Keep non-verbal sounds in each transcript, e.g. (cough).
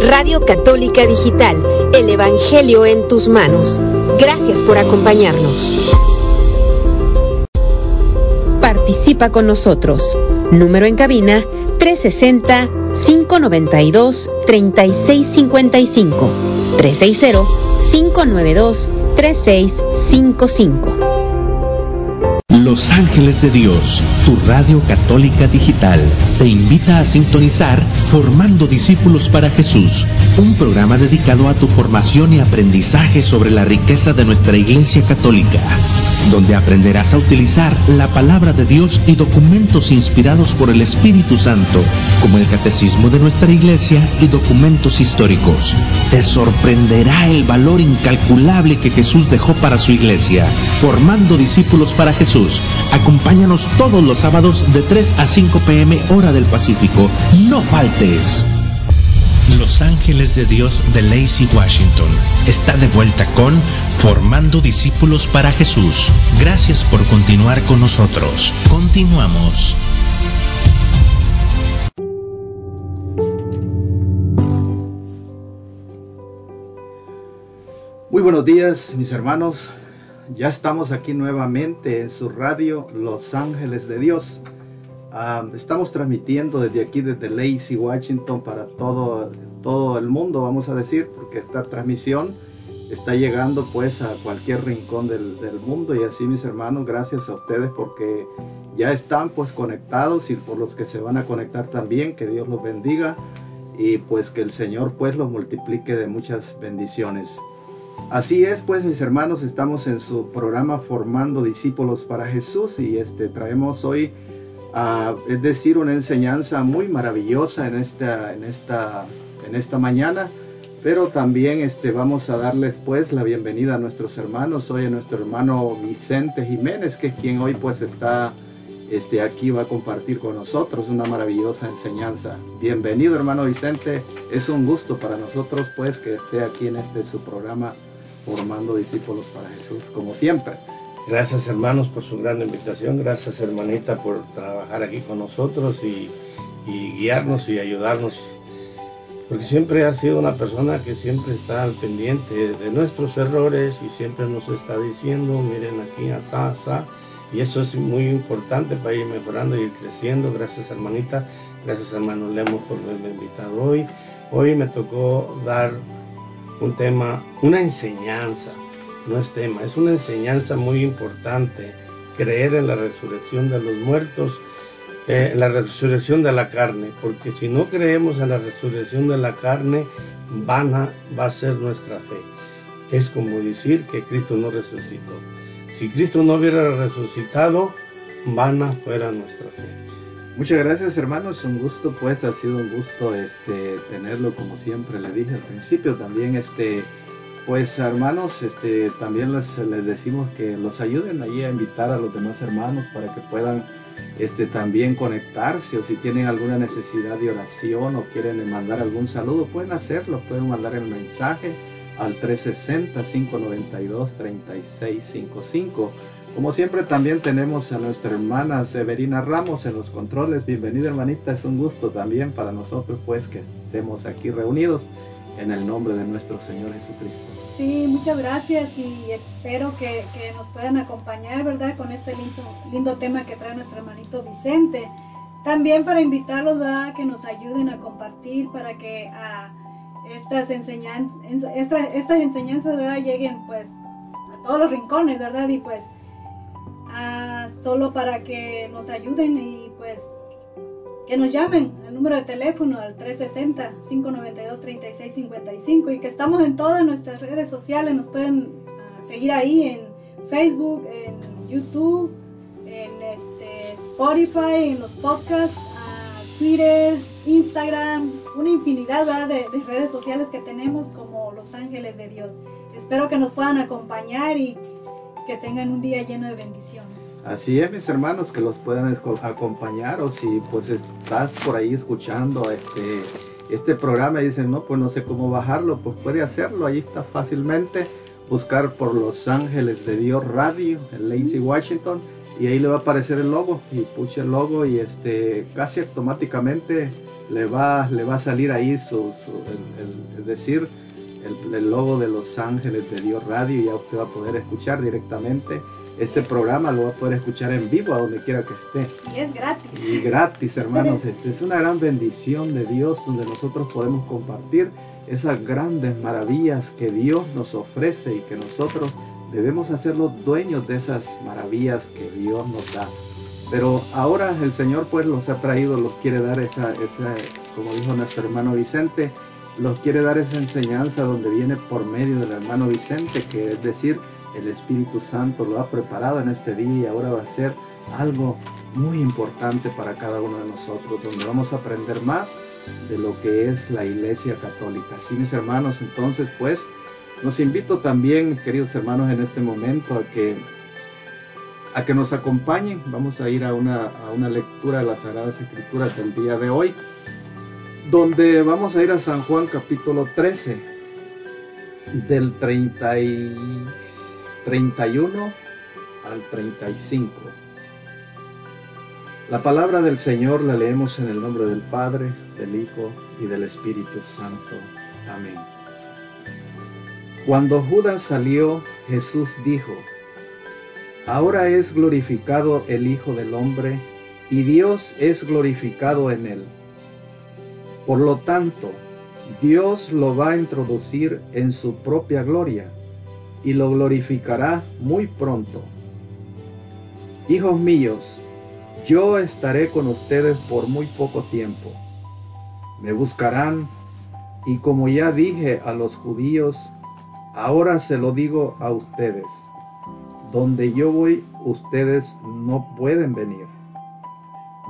Radio Católica Digital, el Evangelio en tus manos. Gracias por acompañarnos. Participa con nosotros. Número en cabina 360-592-3655. 360-592-3655. Los Ángeles de Dios, tu radio católica digital, te invita a sintonizar Formando Discípulos para Jesús, un programa dedicado a tu formación y aprendizaje sobre la riqueza de nuestra Iglesia Católica donde aprenderás a utilizar la palabra de Dios y documentos inspirados por el Espíritu Santo, como el Catecismo de nuestra Iglesia y documentos históricos. Te sorprenderá el valor incalculable que Jesús dejó para su Iglesia, formando discípulos para Jesús. Acompáñanos todos los sábados de 3 a 5 pm hora del Pacífico. No faltes. Los Ángeles de Dios de Lacey Washington está de vuelta con Formando Discípulos para Jesús. Gracias por continuar con nosotros. Continuamos. Muy buenos días, mis hermanos. Ya estamos aquí nuevamente en su radio Los Ángeles de Dios. Ah, estamos transmitiendo desde aquí, desde Lacey, Washington, para todo, todo el mundo, vamos a decir, porque esta transmisión está llegando pues a cualquier rincón del, del, mundo y así mis hermanos, gracias a ustedes porque ya están pues conectados y por los que se van a conectar también, que Dios los bendiga y pues que el Señor pues los multiplique de muchas bendiciones. Así es, pues mis hermanos, estamos en su programa Formando Discípulos para Jesús y este traemos hoy es decir, una enseñanza muy maravillosa en esta, en esta, en esta mañana. Pero también este, vamos a darles pues la bienvenida a nuestros hermanos. Hoy a nuestro hermano Vicente Jiménez, que es quien hoy pues está este, aquí, va a compartir con nosotros una maravillosa enseñanza. Bienvenido hermano Vicente, es un gusto para nosotros pues que esté aquí en este su programa formando discípulos para Jesús, como siempre. Gracias hermanos por su gran invitación, gracias hermanita por trabajar aquí con nosotros y, guiarnos y ayudarnos, porque siempre ha sido una persona que siempre está al pendiente de nuestros errores y siempre nos está diciendo, miren aquí, asá, asá, y eso es muy importante para ir mejorando y ir creciendo. Gracias hermanita, gracias hermano Lemos por haberme invitado hoy. Hoy me tocó dar un tema, una enseñanza no es tema, es una enseñanza muy importante, creer en la resurrección de los muertos, eh, la resurrección de la carne, porque si no creemos en la resurrección de la carne, vana va a ser nuestra fe. Es como decir que Cristo no resucitó. Si Cristo no hubiera resucitado, vana fuera nuestra fe. Muchas gracias hermanos, un gusto pues, ha sido un gusto este, tenerlo como siempre le dije al principio, también este, pues hermanos, este, también les, les, decimos que los ayuden allí a invitar a los demás hermanos para que puedan este, también conectarse o si tienen alguna necesidad de oración o quieren mandar algún saludo, pueden hacerlo, pueden mandar el mensaje al 360-592-3655. Como siempre también tenemos a nuestra hermana Severina Ramos en los controles. Bienvenida hermanita, es un gusto también para nosotros pues que estemos aquí reunidos en el nombre de nuestro Señor Jesucristo. Sí, muchas gracias y espero que, que nos puedan acompañar, ¿verdad? Con este lindo, lindo tema que trae nuestro hermanito Vicente. También para invitarlos, ¿verdad? Que nos ayuden a compartir para que a estas, enseñanzas, estas enseñanzas, ¿verdad? Lleguen pues a todos los rincones, ¿verdad? Y pues solo para que nos ayuden y pues que nos llamen al número de teléfono al 360-592-3655 y que estamos en todas nuestras redes sociales, nos pueden ah, seguir ahí en Facebook, en YouTube, en este, Spotify, en los podcasts, uh, Twitter, Instagram, una infinidad de redes sociales que tenemos como Los Ángeles de Dios. Espero que nos puedan acompañar y que tengan un día lleno de bendiciones. Así es, mis hermanos, que los puedan acompañar o si pues estás por ahí escuchando este, este programa y dicen, no, pues no sé cómo bajarlo, pues puede hacerlo, ahí está fácilmente, buscar por Los Ángeles de Dios Radio en Lacey, Washington, y ahí le va a aparecer el logo, y pucha el logo y este, casi automáticamente le va, le va a salir ahí su, el, decir, el, el logo de Los Ángeles de Dios Radio, y ya usted va a poder escuchar directamente este programa lo va a poder escuchar en vivo a donde quiera que esté. Y es gratis. Y gratis, hermanos. (laughs) Este es una gran bendición de Dios donde nosotros podemos compartir esas grandes maravillas que Dios nos ofrece y que nosotros debemos hacerlos dueños de esas maravillas que Dios nos da. Pero ahora el Señor pues los ha traído, los quiere dar esa, esa, como dijo nuestro hermano Vicente, los quiere dar esa enseñanza donde viene por medio del hermano Vicente, que es decir, el Espíritu Santo lo ha preparado en este día y ahora va a ser algo muy importante para cada uno de nosotros, donde vamos a aprender más de lo que es la Iglesia Católica. Sí, mis hermanos, entonces pues nos invito también, queridos hermanos, en este momento a que a que nos acompañen. Vamos a ir a una, a una lectura de las Sagradas Escrituras del día de hoy, donde vamos a ir a San Juan capítulo 13, del 30 y 31 al 35. La palabra del Señor la leemos en el nombre del Padre, del Hijo y del Espíritu Santo. Amén. Cuando Judas salió, Jesús dijo, Ahora es glorificado el Hijo del Hombre, y Dios es glorificado en él. Por lo tanto, Dios lo va a introducir en su propia gloria y lo glorificará muy pronto. Hijos míos, yo estaré con ustedes por muy poco tiempo. Me buscarán y como ya dije a los judíos, ahora se lo digo a ustedes. Donde yo voy, ustedes no pueden venir.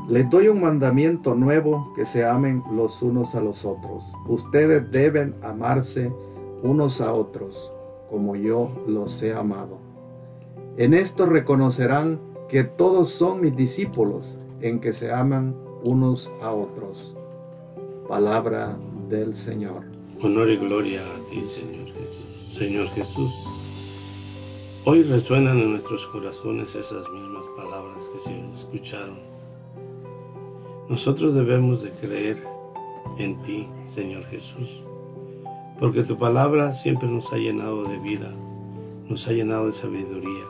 Les doy un mandamiento nuevo, que se amen los unos a los otros. Ustedes deben amarse unos a otros como yo los he amado. En esto reconocerán que todos son mis discípulos, en que se aman unos a otros. Palabra del Señor. Honor y gloria a ti, Señor Jesús. Señor Jesús, hoy resuenan en nuestros corazones esas mismas palabras que se escucharon. Nosotros debemos de creer en ti, Señor Jesús porque tu palabra siempre nos ha llenado de vida, nos ha llenado de sabiduría,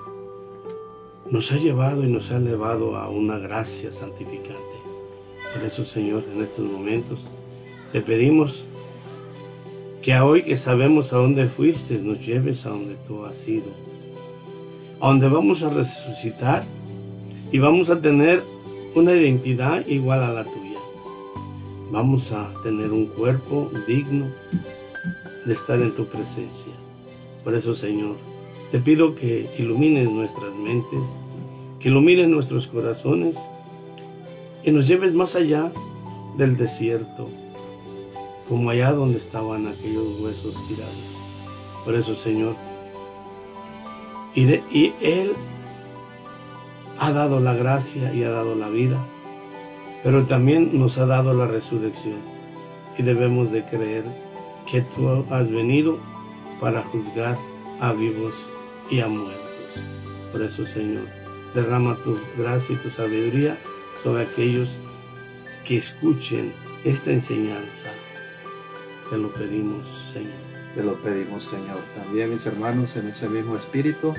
nos ha llevado y nos ha elevado a una gracia santificante. Por eso, Señor, en estos momentos te pedimos que hoy que sabemos a dónde fuiste, nos lleves a donde tú has ido, a donde vamos a resucitar y vamos a tener una identidad igual a la tuya. Vamos a tener un cuerpo digno de estar en tu presencia. Por eso, Señor, te pido que ilumines nuestras mentes, que ilumines nuestros corazones y nos lleves más allá del desierto, como allá donde estaban aquellos huesos tirados. Por eso, Señor, y, y Él ha dado la gracia y ha dado la vida, pero también nos ha dado la resurrección y debemos de creer que tú has venido para juzgar a vivos y a muertos. Por eso, Señor, derrama tu gracia y tu sabiduría sobre aquellos que escuchen esta enseñanza. Te lo pedimos, Señor. Te lo pedimos, Señor. También, mis hermanos, en ese mismo espíritu,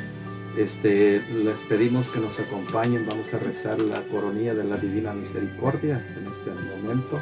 este, les pedimos que nos acompañen. Vamos a rezar la coronilla de la Divina Misericordia en este momento.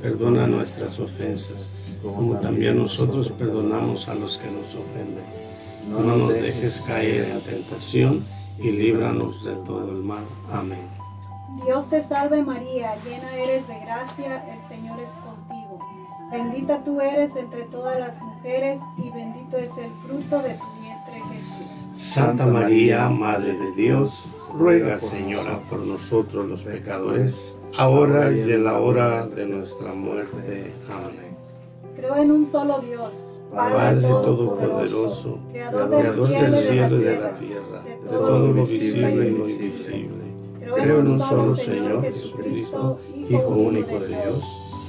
perdona nuestras ofensas como también nosotros perdonamos a los que nos ofenden. No nos dejes caer en tentación y líbranos de todo el mal. Amén. Dios te salve María, llena eres de gracia, el Señor es contigo. Bendita tú eres entre todas las mujeres y bendito es el fruto de tu vientre Jesús. Santa María, Madre de Dios, ruega Señora por nosotros los pecadores, ahora y en la hora de nuestra muerte. Amén. Creo en un solo Dios, Padre Todopoderoso, Creador del cielo y de la tierra, de todo lo visible y lo invisible. Creo en un solo Señor Jesucristo, Hijo único de Dios,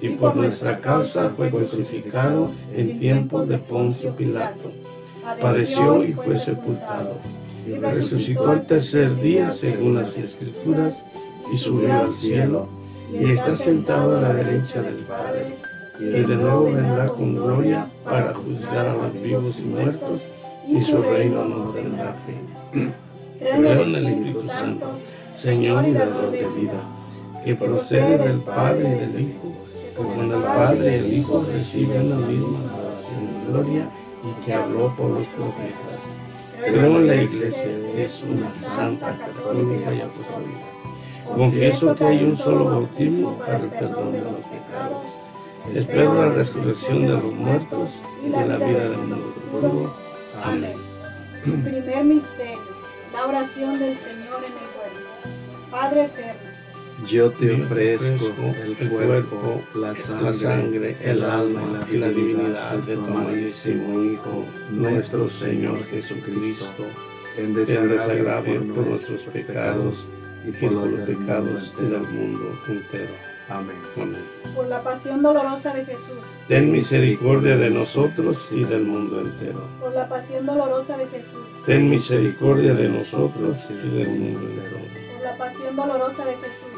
y por nuestra causa fue crucificado en tiempos de Poncio Pilato. Padeció y fue sepultado, y resucitó el tercer día según las Escrituras, y subió al cielo, y está sentado a la derecha del Padre y de nuevo vendrá con gloria para juzgar a los vivos y muertos, y su reino no tendrá fin. Creo en el Espíritu Santo, Señor y dador de vida, que procede del Padre y del Hijo, con el Padre y el Hijo reciben la misma adoración y gloria, y que habló por los profetas. Creo en la Iglesia, es una santa, católica y apostólica. Confieso que hay un solo bautismo para el perdón de los pecados Espero la resurrección de los muertos y de la vida del mundo. Amén. Primer misterio, la oración del Señor en el huerto. Padre eterno, yo te ofrezco el cuerpo, la sangre, el alma y la divinidad de tu amadísimo Hijo, nuestro Señor Jesucristo, en desagravio por nuestros pecados y por los pecados del mundo entero Amén. Por la pasión dolorosa de Jesús. Ten misericordia de nosotros y del mundo entero. Por la pasión dolorosa de Jesús. Ten misericordia de nosotros y del mundo entero. Por la pasión dolorosa de Jesús.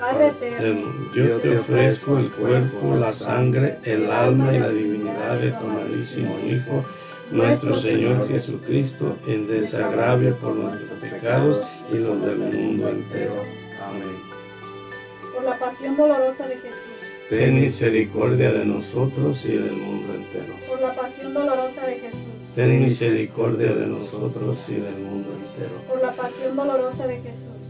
Padre eterno. Yo te ofrezco el cuerpo, la sangre, el alma y la divinidad de tu amadísimo Hijo, nuestro Señor Jesucristo, en desagravio por nuestros pecados y los del mundo entero. Amén. Por la pasión dolorosa de Jesús. Ten misericordia de nosotros y del mundo entero. Por la pasión dolorosa de Jesús. Ten misericordia de nosotros y del mundo entero. Por la pasión dolorosa de Jesús.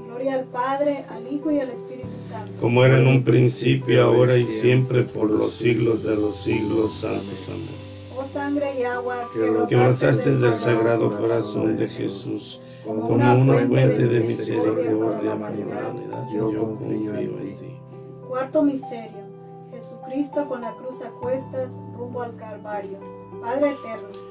Gloria al Padre, al Hijo y al Espíritu Santo. Como era en un principio, ahora y siempre, por los siglos de los siglos. Amén. Oh sangre y agua que brotaste del sagrado corazón de Jesús, como una fuente de misericordia humanidad, yo confío en ti. Cuarto misterio. Jesucristo con la cruz a cuestas rumbo al Calvario. Padre eterno.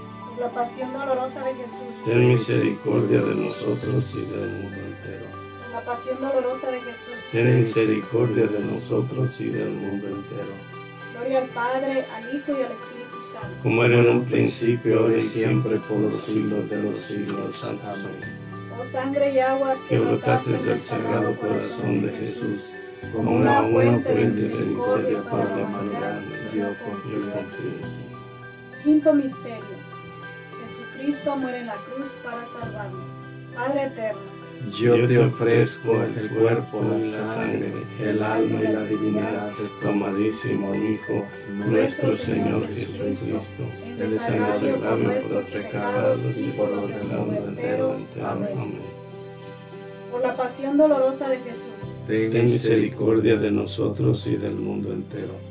Por la pasión dolorosa de Jesús. Ten misericordia de nosotros y del mundo entero. Por la pasión dolorosa de Jesús. Ten misericordia de nosotros y del mundo entero. Gloria al Padre, al Hijo y al Espíritu Santo. Como era en un principio, ahora y siempre, por los siglos de los siglos. Amén. Oh sangre y agua que brotaste del sagrado corazón de Jesús, como una fuente de misericordia para la humanidad, yo confío en ti. Quinto misterio. Jesucristo muere en la cruz para salvarnos. Padre eterno. Yo te ofrezco el cuerpo, la sangre, el alma y la divinidad de tu amadísimo Hijo, nuestro Señor Jesucristo, en desagravio por los pecados y por los del mundo entero. Amén. Por la pasión dolorosa de Jesús. Ten misericordia de nosotros y del mundo entero.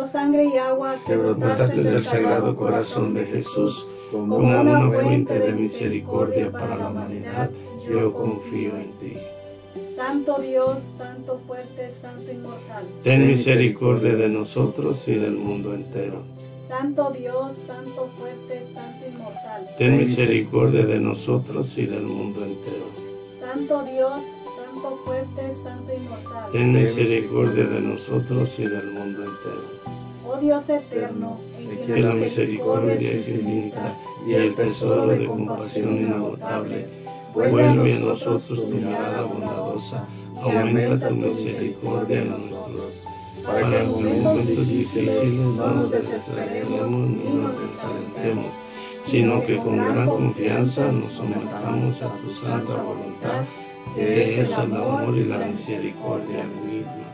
Oh sangre y agua que Que brotaste del sagrado corazón de Jesús, Como como una fuente de misericordia para la humanidad, yo confío en ti. Santo Dios, Santo fuerte, Santo inmortal. Ten misericordia de nosotros y del mundo entero. Santo Dios, Santo fuerte, Santo inmortal. Ten misericordia de nosotros y del mundo entero. Santo Dios, Santo fuerte, Santo inmortal. Ten misericordia de nosotros y del mundo entero. Oh Dios eterno, en que la misericordia es infinita y el tesoro de compasión inagotable, vuelve a nosotros tu mirada bondadosa, aumenta tu misericordia en nosotros, para que en momentos difíciles no nos desesperemos ni nos desalentemos, sino que con gran confianza nos sometamos a tu santa voluntad, que es el amor y la misericordia misma.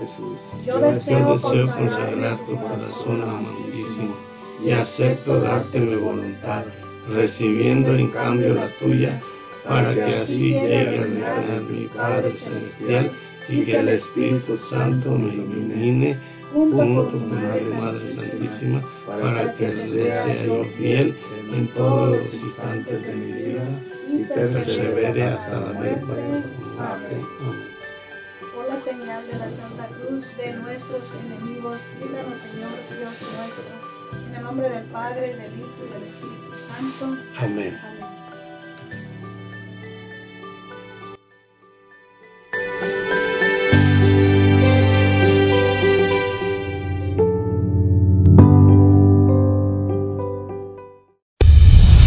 Jesús, yo deseo consagrar tu corazón amantísimo y acepto darte mi voluntad, recibiendo en cambio la tuya, para que así llegue a reinar mi Padre Celestial y que el Espíritu Santo me ilumine junto con tu Madre, Madre Santísima, para que sea yo fiel en todos los instantes de mi vida y persevere hasta la muerte. Amén por la señal de la Santa Cruz de nuestros enemigos, líbranos Señor Dios nuestro, en el nombre del Padre, del Hijo y del Espíritu Santo. Amén.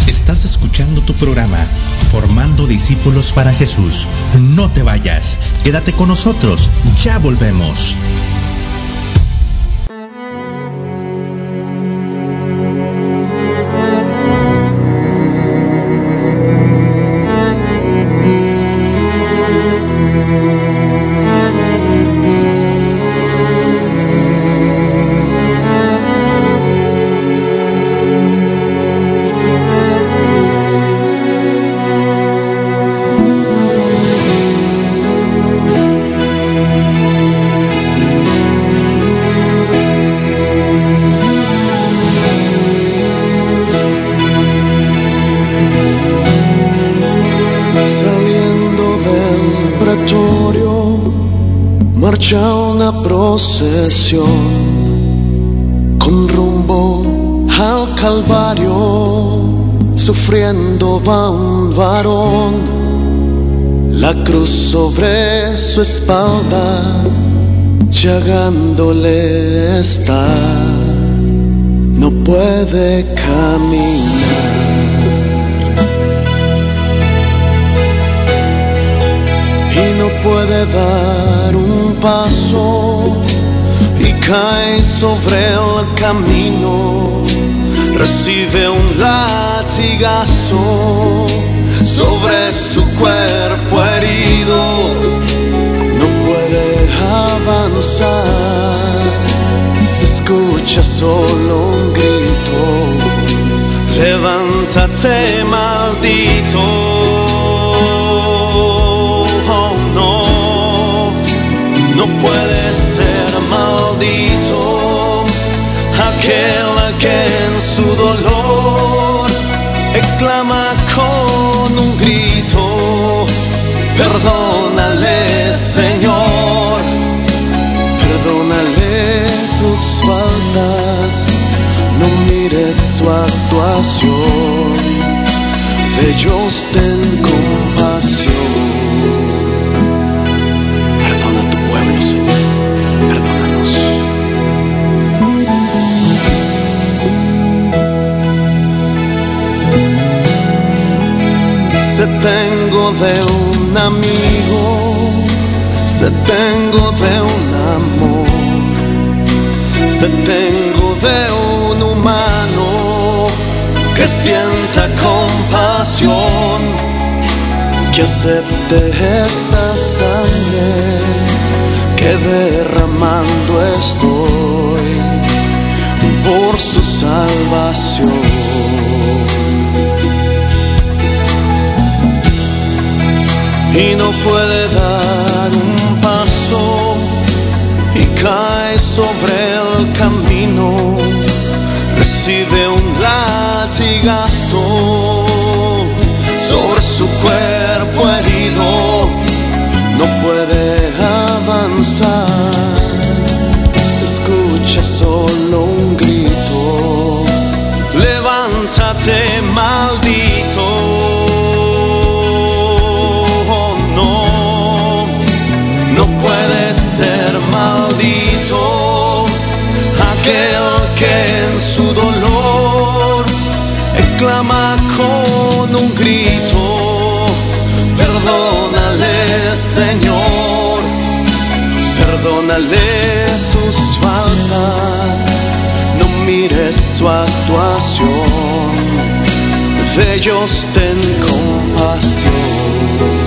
Estás escuchando tu programa Formando discípulos para Jesús. No te vayas, quédate con nosotros, ya volvemos. Con rumbo al Calvario, sufriendo va un varón, la cruz sobre su espalda, llagándole está, no puede caminar. Y no puede dar un paso cae sobre el camino, recibe un latigazo sobre su cuerpo herido, no puede avanzar, se escucha solo un grito, levántate maldito. Oh no, no puedes maldito aquel que en su dolor exclama con un grito, perdónale Señor, perdónale sus faltas, no mires su actuación, ellos ten tengo de un amigo, se tengo de un amor, se tengo de un humano que sienta compasión, que acepte esta sangre que derramando estoy por su salvación. No puede dar un paso y cae sobre el camino, recibe un latigazo sobre su cuerpo herido, aquel que en su dolor exclama con un grito, perdónale Señor, perdónale sus faltas, no mires su actuación, de ellos ten compasión.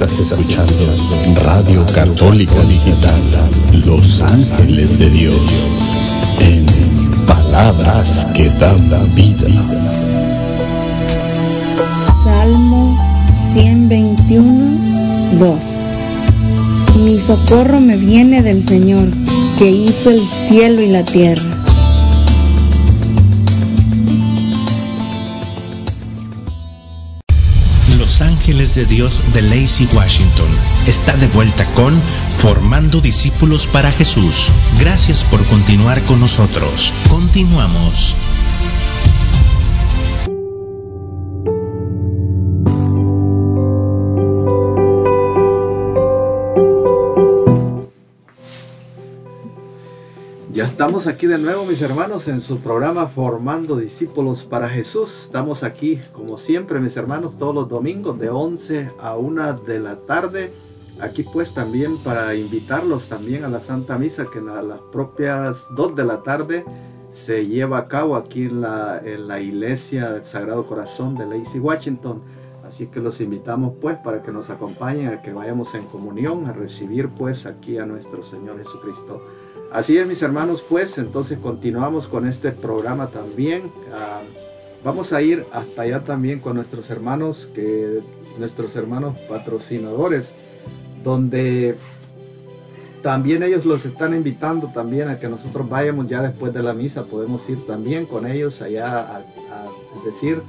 Estás escuchando Radio Católica Digital, Los Ángeles de Dios, en palabras que dan vida. Salmo 121, 2. Mi socorro me viene del Señor, que hizo el cielo y la tierra. De Dios de Lacey Washington está de vuelta con Formando Discípulos para Jesús. Gracias por continuar con nosotros. Continuamos. Estamos aquí de nuevo, mis hermanos, en su programa Formando Discípulos para Jesús. Estamos aquí, como siempre, mis hermanos, todos los domingos de 11 a 1 de la tarde. Aquí pues también para invitarlos también a la Santa Misa que a las propias 2 de la tarde se lleva a cabo aquí en la, en la iglesia del Sagrado Corazón de Lacey, Washington. Así que los invitamos pues para que nos acompañen, a que vayamos en comunión, a recibir pues aquí a nuestro Señor Jesucristo. Así es, mis hermanos, pues entonces continuamos con este programa también. Ah, vamos a ir hasta allá también con nuestros hermanos, que nuestros hermanos patrocinadores, donde también ellos los están invitando también a que nosotros vayamos ya después de la misa, podemos ir también con ellos allá a, decir,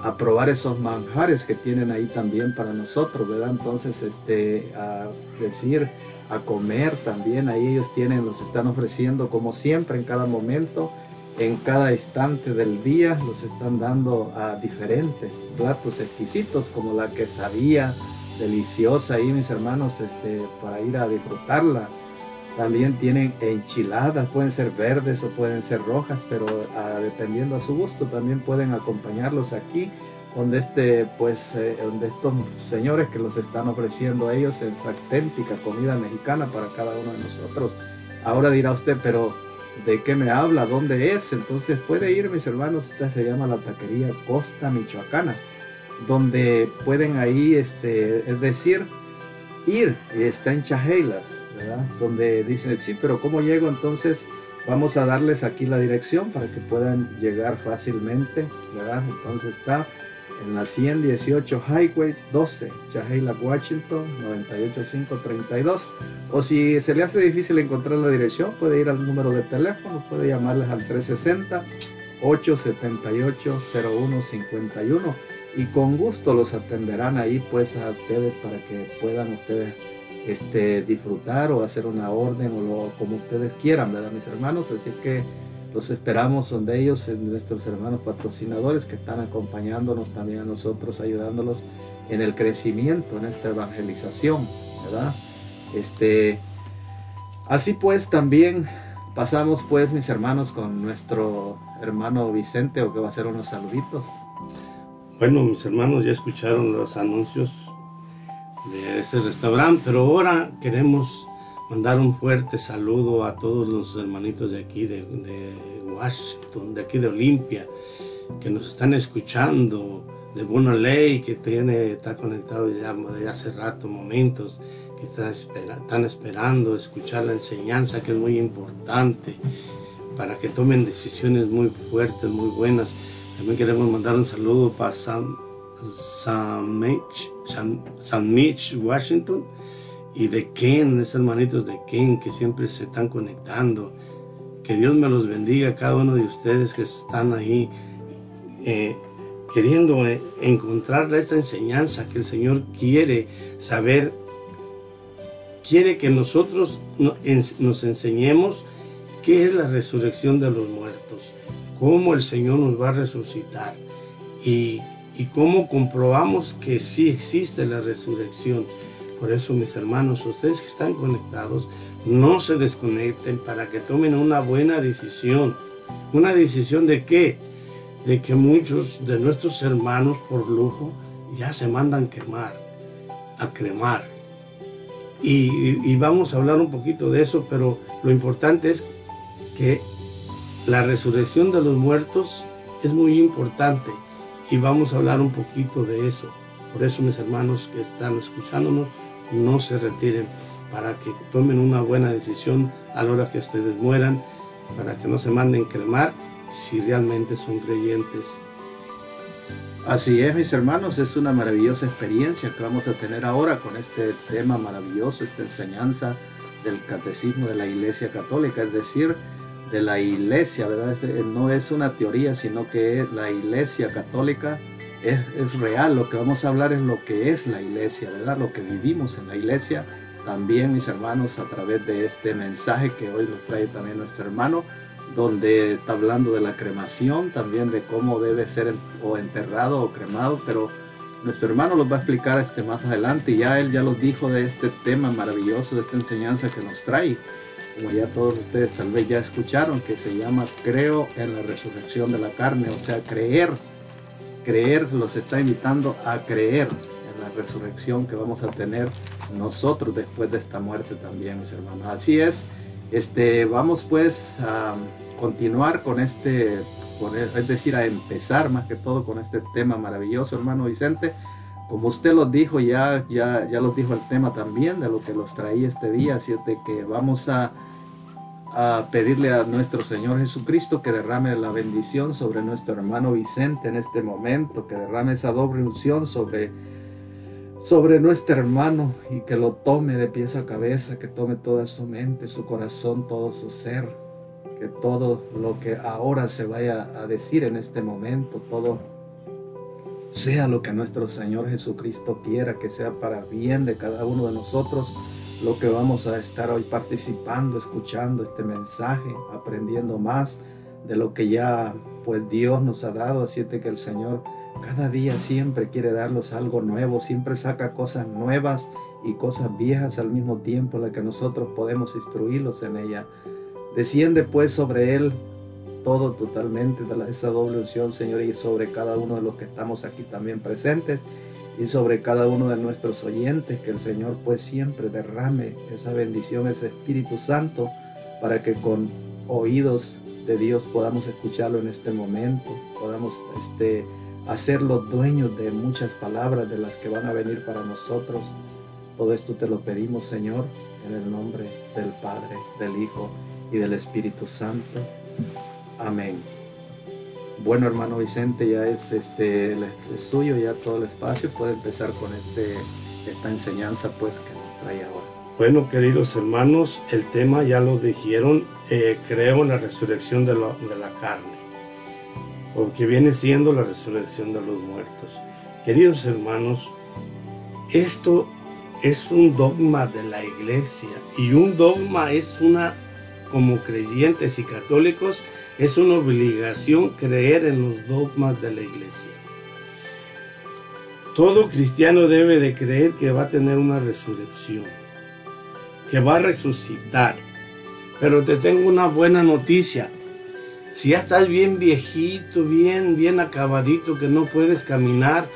a probar esos manjares que tienen ahí también para nosotros, ¿verdad? Entonces, este, a decir, a comer también. Ahí ellos tienen, los están ofreciendo como siempre en cada momento, en cada instante del día, los están dando a diferentes platos exquisitos como la quesadilla deliciosa ahí mis hermanos este, para ir a disfrutarla. También tienen enchiladas, pueden ser verdes o pueden ser rojas, pero ah, dependiendo a su gusto también pueden acompañarlos aquí donde este pues eh, donde estos señores que los están ofreciendo a ellos es auténtica comida mexicana para cada uno de nosotros. Ahora dirá usted pero de qué me habla dónde es entonces puede ir mis hermanos esta se llama la taquería Costa Michoacana donde pueden ahí este es decir ir está en Chajeilas verdad donde dicen sí pero cómo llego entonces vamos a darles aquí la dirección para que puedan llegar fácilmente verdad entonces está en la 118 Highway 12, Chahela, Washington 98532. O si se le hace difícil encontrar la dirección, puede ir al número de teléfono, puede llamarles al 360 878 0151 y con gusto los atenderán ahí pues a ustedes para que puedan ustedes este, disfrutar o hacer una orden o lo, como ustedes quieran, ¿verdad mis hermanos? Así que los esperamos donde ellos, nuestros hermanos patrocinadores que están acompañándonos también a nosotros, ayudándolos en el crecimiento, en esta evangelización, ¿verdad? Este, así pues también pasamos pues mis hermanos con nuestro hermano Vicente o que va a hacer unos saluditos. Bueno, mis hermanos ya escucharon los anuncios de ese restaurante, pero ahora queremos mandar un fuerte saludo a todos los hermanitos de aquí de, Washington, de aquí de Olimpia, que nos están escuchando, de Buena Ley, que tiene, está conectado ya de hace rato, momentos, que están esperando escuchar la enseñanza, que es muy importante, para que tomen decisiones muy fuertes, muy buenas. También queremos mandar un saludo para San, San, Mitch, Washington, y de Ken, esos hermanitos de Ken que siempre se están conectando. Que Dios me los bendiga a cada uno de ustedes que están ahí eh, queriendo eh, encontrar esta enseñanza que el Señor quiere saber, quiere que nosotros nos enseñemos qué es la resurrección de los muertos, cómo el Señor nos va a resucitar y, y cómo comprobamos que sí existe la resurrección. Por eso, mis hermanos, ustedes que están conectados, no se desconecten para que tomen una buena decisión. ¿Una decisión de qué? De que muchos de nuestros hermanos por lujo ya se mandan quemar, a cremar. Y, vamos a hablar un poquito de eso, pero lo importante es que la resurrección de los muertos es muy importante y vamos a hablar un poquito de eso. Por eso mis hermanos que están escuchándonos, no se retiren para que tomen una buena decisión a la hora que ustedes mueran, para que no se manden cremar si realmente son creyentes. Así es, mis hermanos, es una maravillosa experiencia que vamos a tener ahora con este tema maravilloso, esta enseñanza del catecismo de la Iglesia Católica, es decir, de la Iglesia, ¿verdad? No es una teoría, sino que la Iglesia Católica es, real, lo que vamos a hablar es lo que es la iglesia, ¿verdad? Lo que vivimos en la iglesia. También, mis hermanos, a través de este mensaje que hoy nos trae también nuestro hermano, donde está hablando de la cremación, también de cómo debe ser o enterrado o cremado, pero nuestro hermano los va a explicar este más adelante ya él ya los dijo de este tema maravilloso, de esta enseñanza que nos trae, como ya todos ustedes tal vez ya escucharon, que se llama Creo en la resurrección de la carne, o sea, creer creer, los está invitando a creer en la resurrección que vamos a tener nosotros después de esta muerte también, mis hermanos. Así es, este, vamos pues a continuar con este, es decir, a empezar más que todo con este tema maravilloso, hermano Vicente. Como usted lo dijo, ya, ya, ya los dijo el tema también de lo que los traía este día, así de que vamos a a pedirle a nuestro Señor Jesucristo que derrame la bendición sobre nuestro hermano Vicente en este momento, que derrame esa doble unción sobre, sobre nuestro hermano y que lo tome de pies a cabeza, que tome toda su mente, su corazón, todo su ser, que todo lo que ahora se vaya a decir en este momento, todo sea lo que nuestro Señor Jesucristo quiera, que sea para bien de cada uno de nosotros lo que vamos a estar hoy participando, escuchando este mensaje, aprendiendo más de lo que ya pues Dios nos ha dado, así que el Señor cada día siempre quiere darnos algo nuevo, siempre saca cosas nuevas y cosas viejas al mismo tiempo, en las que nosotros podemos instruirlos en ella. Desciende pues sobre Él todo totalmente de esa doble unción, Señor, y sobre cada uno de los que estamos aquí también presentes y sobre cada uno de nuestros oyentes, que el Señor pues siempre derrame esa bendición, ese Espíritu Santo, para que con oídos de Dios podamos escucharlo en este momento, podamos este, hacerlos dueños de muchas palabras de las que van a venir para nosotros. Todo esto te lo pedimos, Señor, en el nombre del Padre, del Hijo y del Espíritu Santo. Amén. Bueno, hermano Vicente, ya es este suyo, ya todo el espacio. Puede empezar con este, esta enseñanza pues que nos trae ahora. Bueno, queridos hermanos, el tema ya lo dijeron, eh, creo en la resurrección de, de la carne, porque viene siendo la resurrección de los muertos. Queridos hermanos, esto es un dogma de la iglesia y un dogma es una, como creyentes y católicos, es una obligación creer en los dogmas de la iglesia. Todo cristiano debe de creer que va a tener una resurrección, que va a resucitar. Pero te tengo una buena noticia. Si ya estás bien viejito, bien, bien acabadito, que no puedes caminar,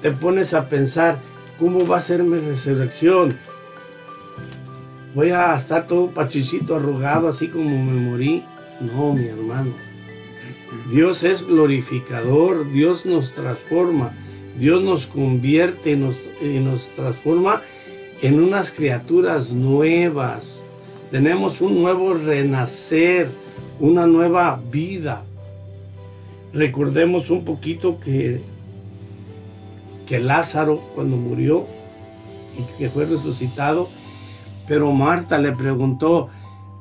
te pones a pensar, ¿cómo va a ser mi resurrección? Voy a estar todo pachicito, arrugado, así como me morí. No, mi hermano. Dios es glorificador, Dios nos transforma, Dios nos convierte y nos, y nos transforma en unas criaturas nuevas. Tenemos un nuevo renacer, una nueva vida. Recordemos un poquito que, que Lázaro cuando murió y que fue resucitado, pero Marta le preguntó,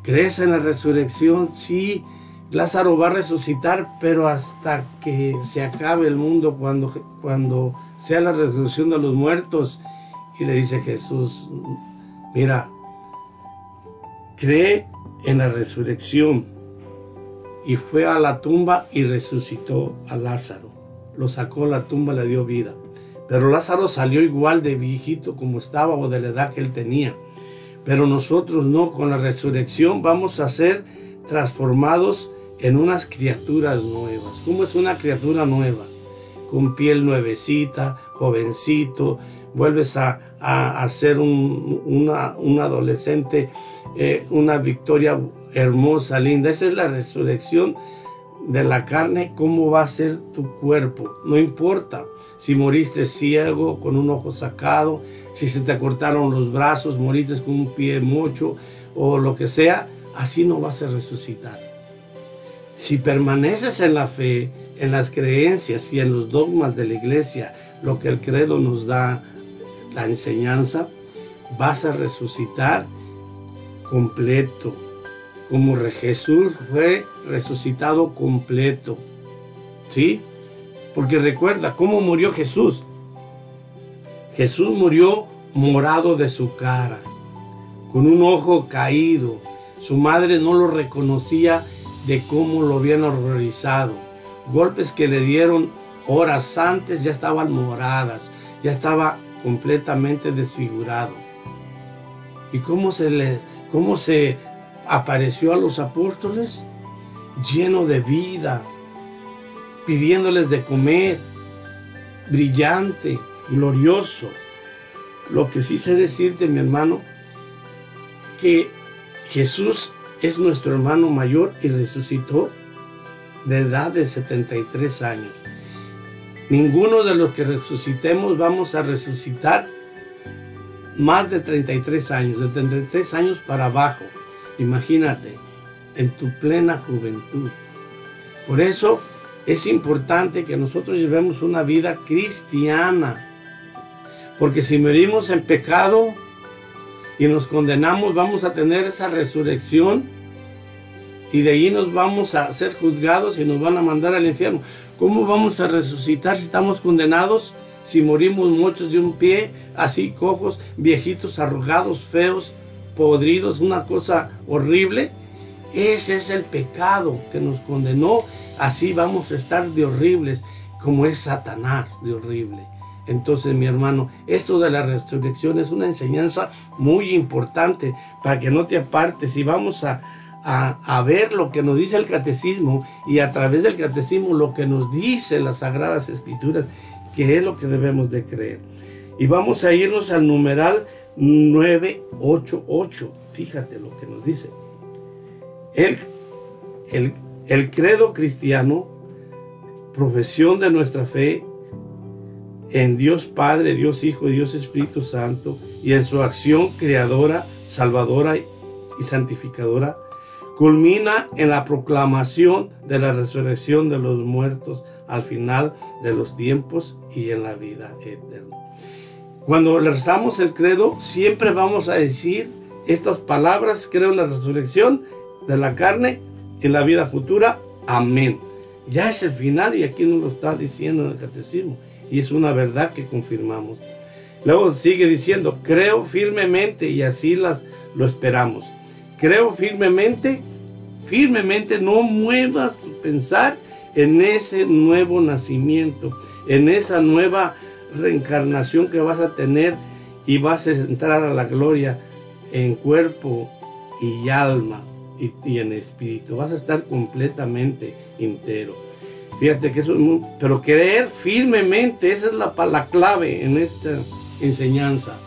¿crees en la resurrección? Sí, Lázaro va a resucitar, pero hasta que se acabe el mundo, cuando, cuando sea la resurrección de los muertos. Y le dice Jesús, mira, cree en la resurrección. Y fue a la tumba y resucitó a Lázaro. Lo sacó la tumba, le dio vida. Pero Lázaro salió igual de viejito como estaba o de la edad que él tenía. Pero nosotros no, con la resurrección vamos a ser transformados en unas criaturas nuevas. ¿Cómo es una criatura nueva? Con piel nuevecita, jovencito, vuelves a, a, ser un, una, un adolescente, eh, una victoria hermosa, linda. Esa es la resurrección de la carne, cómo va a ser tu cuerpo. No importa si moriste ciego, con un ojo sacado, si se te cortaron los brazos, moriste con un pie mocho o lo que sea, así no vas a resucitar. Si permaneces en la fe, en las creencias y en los dogmas de la iglesia, lo que el credo nos da, la enseñanza, vas a resucitar completo, como Jesús fue resucitado completo. ¿Sí? Porque recuerda cómo murió Jesús. Jesús murió morado de su cara, con un ojo caído. Su madre no lo reconocía de cómo lo habían horrorizado. Golpes que le dieron horas antes ya estaban moradas, ya estaba completamente desfigurado. ¿Y cómo se le cómo se apareció a los apóstoles? Lleno de vida, pidiéndoles de comer, brillante, glorioso. Lo que sí sé decirte, mi hermano, que Jesús es nuestro hermano mayor y resucitó de edad de 73 años. Ninguno de los que resucitemos vamos a resucitar más de 33 años, de 33 años para abajo. Imagínate, en tu plena juventud. Por eso es importante que nosotros llevemos una vida cristiana. Porque si morimos en pecado y nos condenamos, vamos a tener esa resurrección y de ahí nos vamos a ser juzgados y nos van a mandar al infierno. ¿Cómo vamos a resucitar si estamos condenados? Si morimos muchos de un pie, así cojos, viejitos, arrugados, feos, podridos, una cosa horrible. Ese es el pecado que nos condenó. Así vamos a estar de horribles, como es Satanás de horrible. Entonces, mi hermano, esto de la resurrección es una enseñanza muy importante para que no te apartes y vamos a, a, ver lo que nos dice el catecismo y a través del catecismo lo que nos dice las sagradas escrituras, que es lo que debemos de creer. Y vamos a irnos al numeral 988. Fíjate lo que nos dice. El, el, credo cristiano, profesión de nuestra fe en Dios Padre, Dios Hijo y Dios Espíritu Santo, y en su acción creadora, salvadora y santificadora, culmina en la proclamación de la resurrección de los muertos al final de los tiempos y en la vida eterna. Cuando rezamos el credo, siempre vamos a decir estas palabras, creo en la resurrección de la carne, en la vida futura, amén. Ya es el final y aquí nos lo está diciendo en el catecismo y es una verdad que confirmamos. Luego sigue diciendo, creo firmemente y así las, lo esperamos creo firmemente, firmemente no muevas tu pensar en ese nuevo nacimiento, en esa nueva reencarnación que vas a tener y vas a entrar a la gloria en cuerpo y alma. Y, en espíritu. Vas a estar completamente entero. Fíjate que eso es muy, pero creer firmemente, esa es la, la clave en esta enseñanza.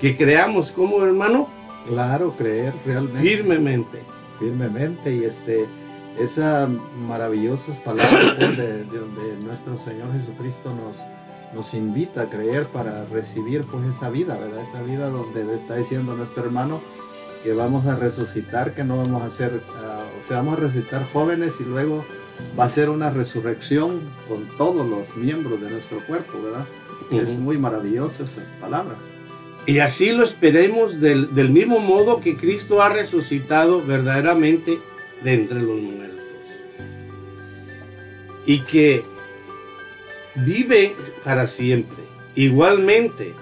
Que creamos como hermano. Claro, creer realmente. Firmemente. Firmemente y este esas maravillosas palabras (coughs) pues, de, donde nuestro Señor Jesucristo nos, nos invita a creer para recibir pues esa vida, ¿verdad? Esa vida donde está diciendo nuestro hermano que vamos a resucitar, que no vamos a ser, ah, o sea, vamos a resucitar jóvenes y luego va a ser una resurrección con todos los miembros de nuestro cuerpo, ¿verdad? Es muy maravilloso esas palabras. Y así lo esperemos del, del mismo modo que Cristo ha resucitado verdaderamente de entre los muertos. Y que vive para siempre. Igualmente,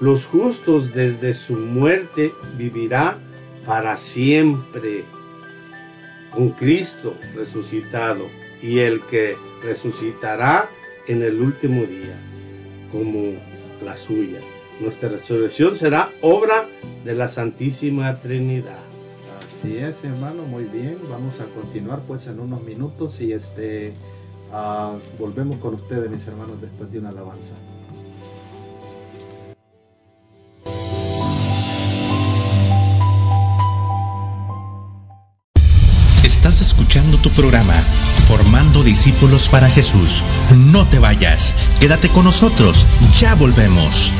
los justos desde su muerte vivirá para siempre con Cristo resucitado y el que resucitará en el último día como la suya. Nuestra resurrección será obra de la Santísima Trinidad. Así es, mi hermano, muy bien. Vamos a continuar pues en unos minutos y este uh, volvemos con ustedes, mis hermanos, después de una alabanza. Programa Formando Discípulos para Jesús. No te vayas, quédate con nosotros, ya volvemos.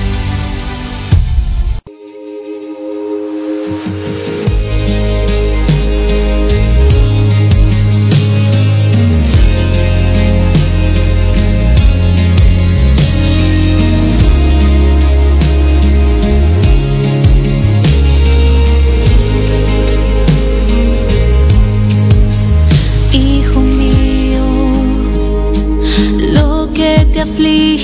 flee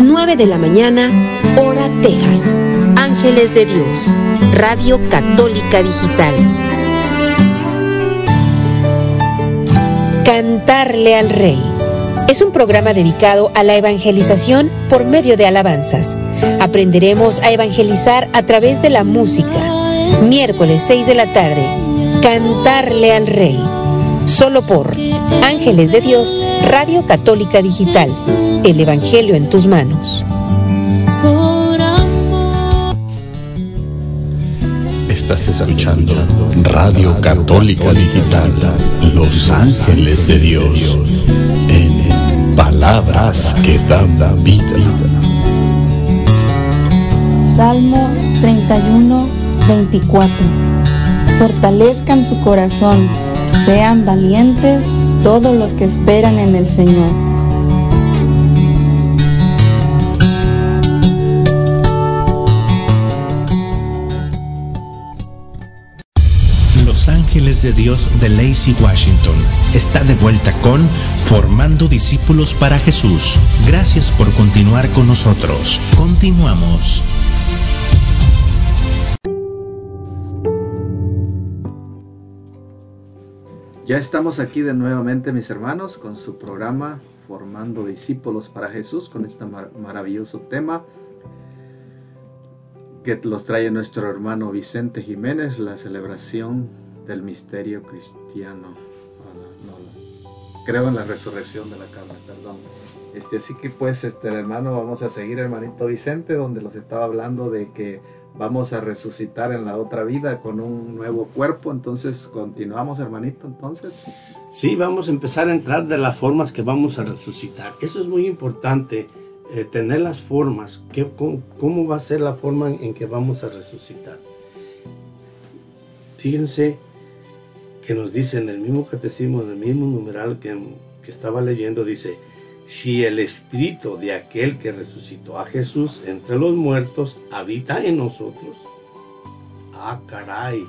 9 de la mañana, hora Texas. Ángeles de Dios, Radio Católica Digital. Cantarle al Rey. Es un programa dedicado a la evangelización por medio de alabanzas. Aprenderemos a evangelizar a través de la música. Miércoles 6 de la tarde. Cantarle al Rey. Solo por Ángeles de Dios, Radio Católica Digital. El Evangelio en tus manos. Estás escuchando Radio Católica Digital, Los Ángeles de Dios, en palabras que dan vida. Salmo 31, 24. Fortalezcan su corazón, sean valientes todos los que esperan en el Señor. De Lacey Washington está de vuelta con Formando Discípulos para Jesús. Gracias por continuar con nosotros. Continuamos. Ya estamos aquí de nuevamente, mis hermanos, con su programa Formando Discípulos para Jesús, con este mar maravilloso tema que los trae nuestro hermano Vicente Jiménez, la celebración del misterio cristiano. No, no, creo en la resurrección de la carne, perdón. Este, así que pues, este hermano, vamos a seguir, hermanito Vicente, donde los estaba hablando de que vamos a resucitar en la otra vida con un nuevo cuerpo. Entonces, continuamos, hermanito, entonces. Sí, vamos a empezar a entrar de las formas que vamos a resucitar. Eso es muy importante, eh, tener las formas. ¿Qué, cómo, cómo, va a ser la forma en que vamos a resucitar? Fíjense que nos dice en el mismo catecismo, del mismo numeral que, que estaba leyendo, dice, si el espíritu de aquel que resucitó a Jesús entre los muertos habita en nosotros. Ah, caray,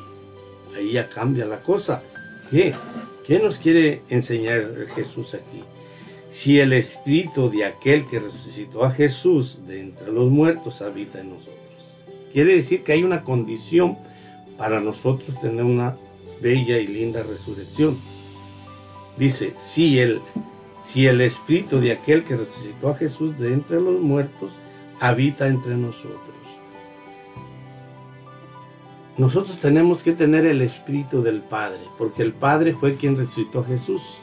ahí ya cambia la cosa. ¿Qué? ¿Qué nos quiere enseñar Jesús aquí? Si el espíritu de aquel que resucitó a Jesús de entre los muertos habita en nosotros. Quiere decir que hay una condición para nosotros tener una bella y linda resurrección. Dice, si el si el espíritu de aquel que resucitó a Jesús de entre los muertos habita entre nosotros. Nosotros tenemos que tener el espíritu del Padre, porque el Padre fue quien resucitó a Jesús.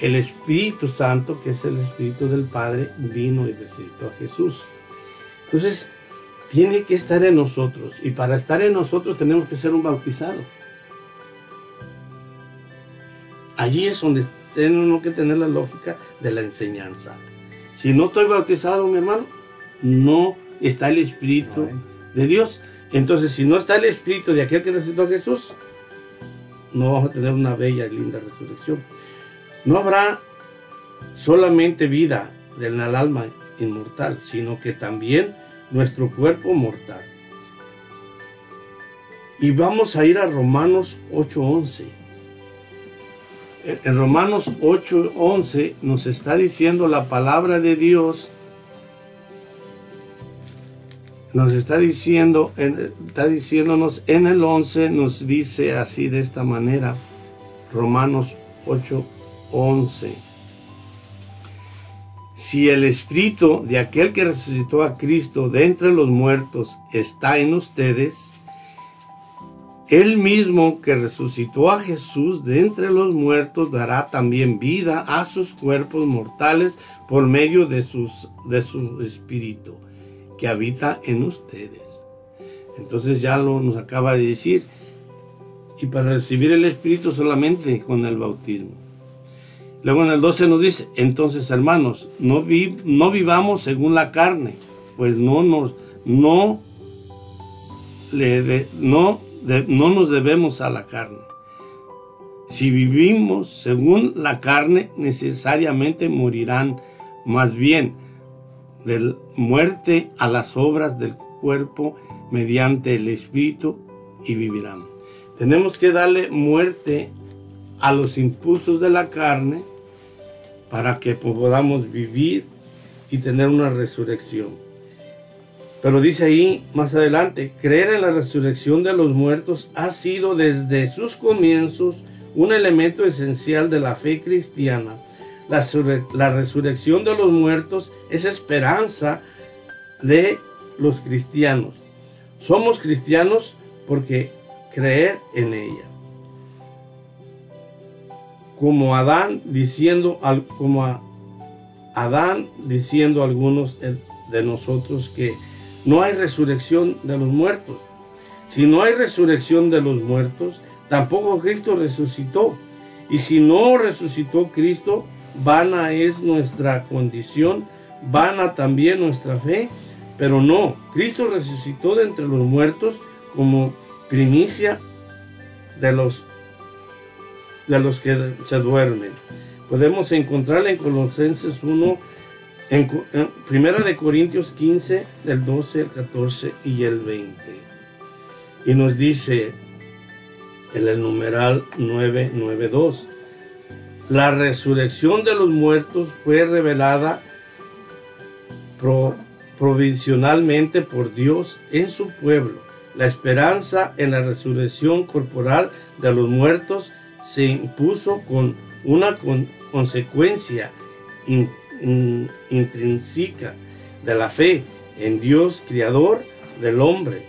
El Espíritu Santo, que es el Espíritu del Padre, vino y resucitó a Jesús. Entonces, tiene que estar en nosotros, y para estar en nosotros tenemos que ser un bautizado. Allí es donde tenemos que tener la lógica de la enseñanza. Si no estoy bautizado, mi hermano, no está el Espíritu de Dios. Entonces, si no está el Espíritu de aquel que resucitó a Jesús, no vamos a tener una bella y linda resurrección. No habrá solamente vida del alma inmortal, sino que también nuestro cuerpo mortal. Y vamos a ir a Romanos 8:11 en Romanos 8:11 nos está diciendo la palabra de Dios, nos está diciendo, está diciéndonos en el 11, nos dice así de esta manera, Romanos 8:11. Si el espíritu de aquel que resucitó a Cristo de entre los muertos está en ustedes, Él mismo que resucitó a Jesús de entre los muertos dará también vida a sus cuerpos mortales por medio de, sus, de su espíritu que habita en ustedes. Entonces ya lo nos acaba de decir. Y para recibir el espíritu solamente con el bautismo. Luego en el 12 nos dice, entonces hermanos, no, no vivamos según la carne, pues no nos, no, le no no nos debemos a la carne. Si vivimos según la carne, necesariamente morirán, más bien de muerte a las obras del cuerpo mediante el Espíritu y vivirán. Tenemos que darle muerte a los impulsos de la carne para que podamos vivir y tener una resurrección. Pero dice ahí más adelante, creer en la resurrección de los muertos ha sido desde sus comienzos un elemento esencial de la fe cristiana. La, resurrección de los muertos es esperanza de los cristianos. Somos cristianos porque creer en ella. Como Adán diciendo, como Adán diciendo a algunos de nosotros que no hay resurrección de los muertos. Si no hay resurrección de los muertos, tampoco Cristo resucitó. Y si no resucitó Cristo, vana es nuestra condición, vana también nuestra fe. Pero no, Cristo resucitó de entre los muertos como primicia de los, de los que se duermen. Podemos encontrarla en Colosenses 1, en, Primera de Corintios 15, del 12 al 14 y el 20. Y nos dice en el numeral 992, la resurrección de los muertos fue revelada provisionalmente por Dios en su pueblo. La esperanza en la resurrección corporal de los muertos se impuso con una consecuencia intrínseca de la fe en Dios, Creador del hombre,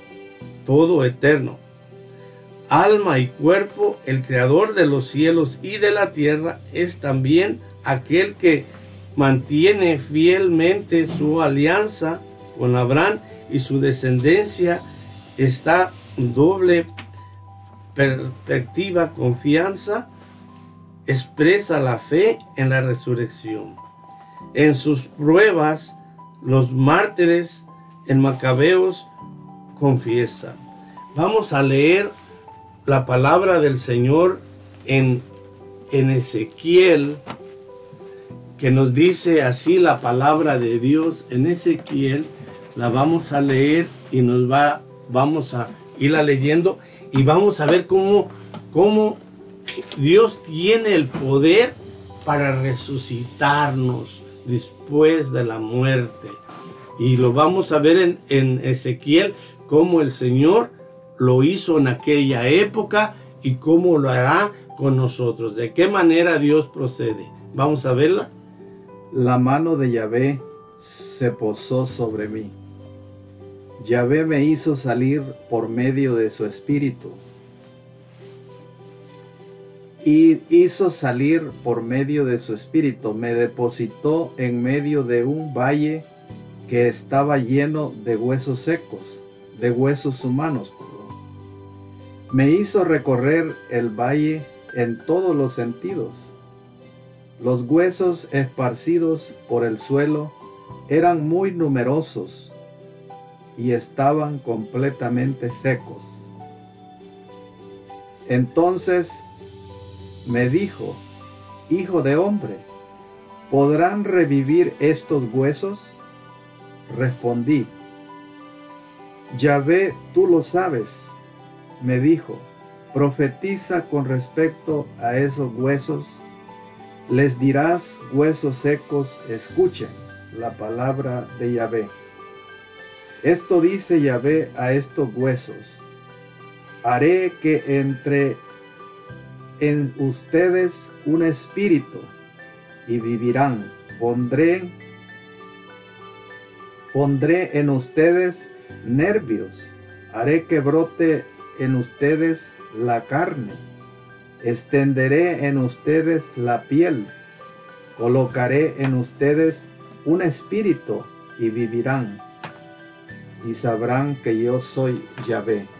todo eterno. Alma y cuerpo, el Creador de los cielos y de la tierra, es también aquel que mantiene fielmente su alianza con Abraham y su descendencia está doble perspectiva, confianza, expresa la fe en la resurrección. En sus pruebas, los mártires en Macabeos confiesan. Vamos a leer la palabra del Señor en, en Ezequiel, que nos dice así la palabra de Dios en Ezequiel. La vamos a leer y nos va, vamos a irla leyendo y vamos a ver cómo, cómo Dios tiene el poder para resucitarnos después de la muerte. Y lo vamos a ver en, Ezequiel, cómo el Señor lo hizo en aquella época y cómo lo hará con nosotros. De qué manera Dios procede. Vamos a verla. La mano de Yahvé se posó sobre mí. Yahvé me hizo salir por medio de su espíritu hizo salir por medio de su espíritu. Me depositó en medio de un valle que estaba lleno de huesos secos, de huesos humanos. Me hizo recorrer el valle en todos los sentidos. Los huesos esparcidos por el suelo eran muy numerosos y estaban completamente secos. Entonces me dijo, Hijo de hombre, ¿podrán revivir estos huesos? Respondí, Yahvé, tú lo sabes. Me dijo, profetiza con respecto a esos huesos. Les dirás, huesos secos, escuchen la palabra de Yahvé. Esto dice Yahvé a estos huesos. Haré que entre en ustedes un espíritu y vivirán. Pondré, pondré en ustedes nervios. Haré que brote en ustedes la carne, extenderé en ustedes la piel, colocaré en ustedes un espíritu y vivirán, y sabrán que yo soy Yahvé.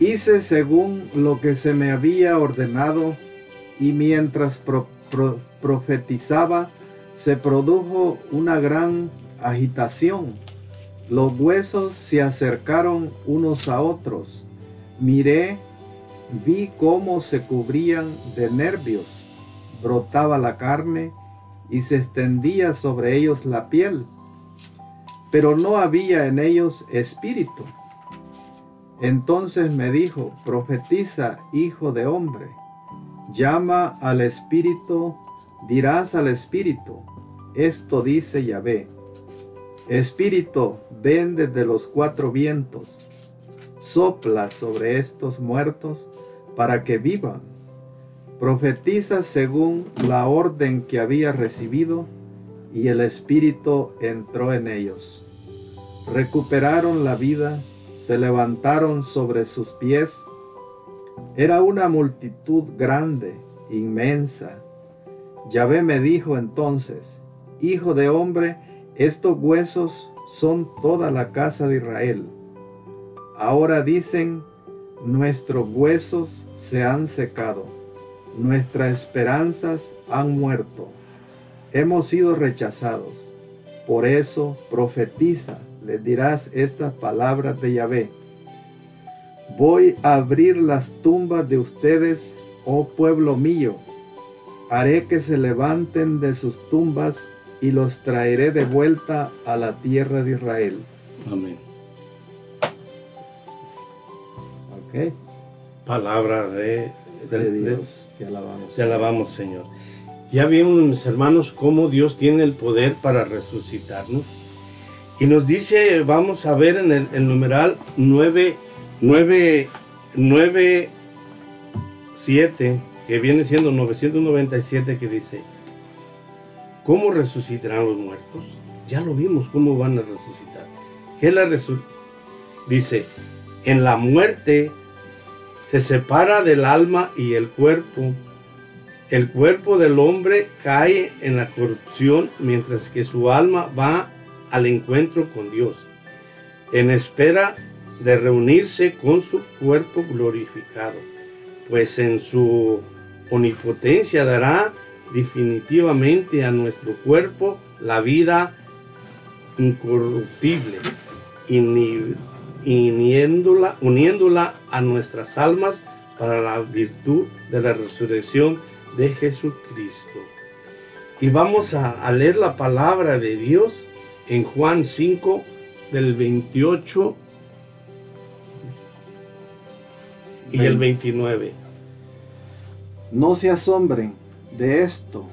Hice según lo que se me había ordenado, y mientras profetizaba, se produjo una gran agitación. Los huesos se acercaron unos a otros. Miré, vi cómo se cubrían de nervios. Brotaba la carne y se extendía sobre ellos la piel, pero no había en ellos espíritu. Entonces me dijo, profetiza, hijo de hombre, llama al espíritu, dirás al espíritu, esto dice Yahvé. Espíritu, ven desde los cuatro vientos, sopla sobre estos muertos para que vivan. Profetiza según la orden que había recibido, y el Espíritu entró en ellos. Recuperaron la vida, se levantaron sobre sus pies. Era una multitud grande, inmensa. Yahvé me dijo entonces, Hijo de hombre, estos huesos son toda la casa de Israel. Ahora dicen, nuestros huesos se han secado, nuestras esperanzas han muerto, hemos sido rechazados. Por eso profetiza, les dirás estas palabras de Yahvé. Voy a abrir las tumbas de ustedes, oh pueblo mío. Haré que se levanten de sus tumbas y los traeré de vuelta a la tierra de Israel. Amén. Ok. Palabra de, Dios. te alabamos. Te alabamos, Señor. Ya vimos, mis hermanos, cómo Dios tiene el poder para resucitarnos. Y nos dice, vamos a ver en el, numeral 9, 9, 9, 7, que viene siendo 997, que dice, ¿Cómo resucitarán los muertos? Ya lo vimos, cómo van a resucitar. ¿Qué la Dice, en la muerte se separa del alma y el cuerpo. El cuerpo del hombre cae en la corrupción mientras que su alma va al encuentro con Dios, en espera de reunirse con su cuerpo glorificado, pues en su omnipotencia dará definitivamente a nuestro cuerpo la vida incorruptible, uniéndola, uniéndola a nuestras almas para la virtud de la resurrección de Jesucristo. Y vamos a, leer la palabra de Dios en Juan 5 del 28 y el 29. No se asombren de esto.